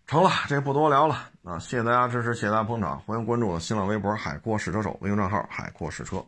成了，这不多聊了啊！谢谢大家支持，谢谢大家捧场，欢迎关注我的新浪微博“海阔试车手”微信账号“海阔试车”。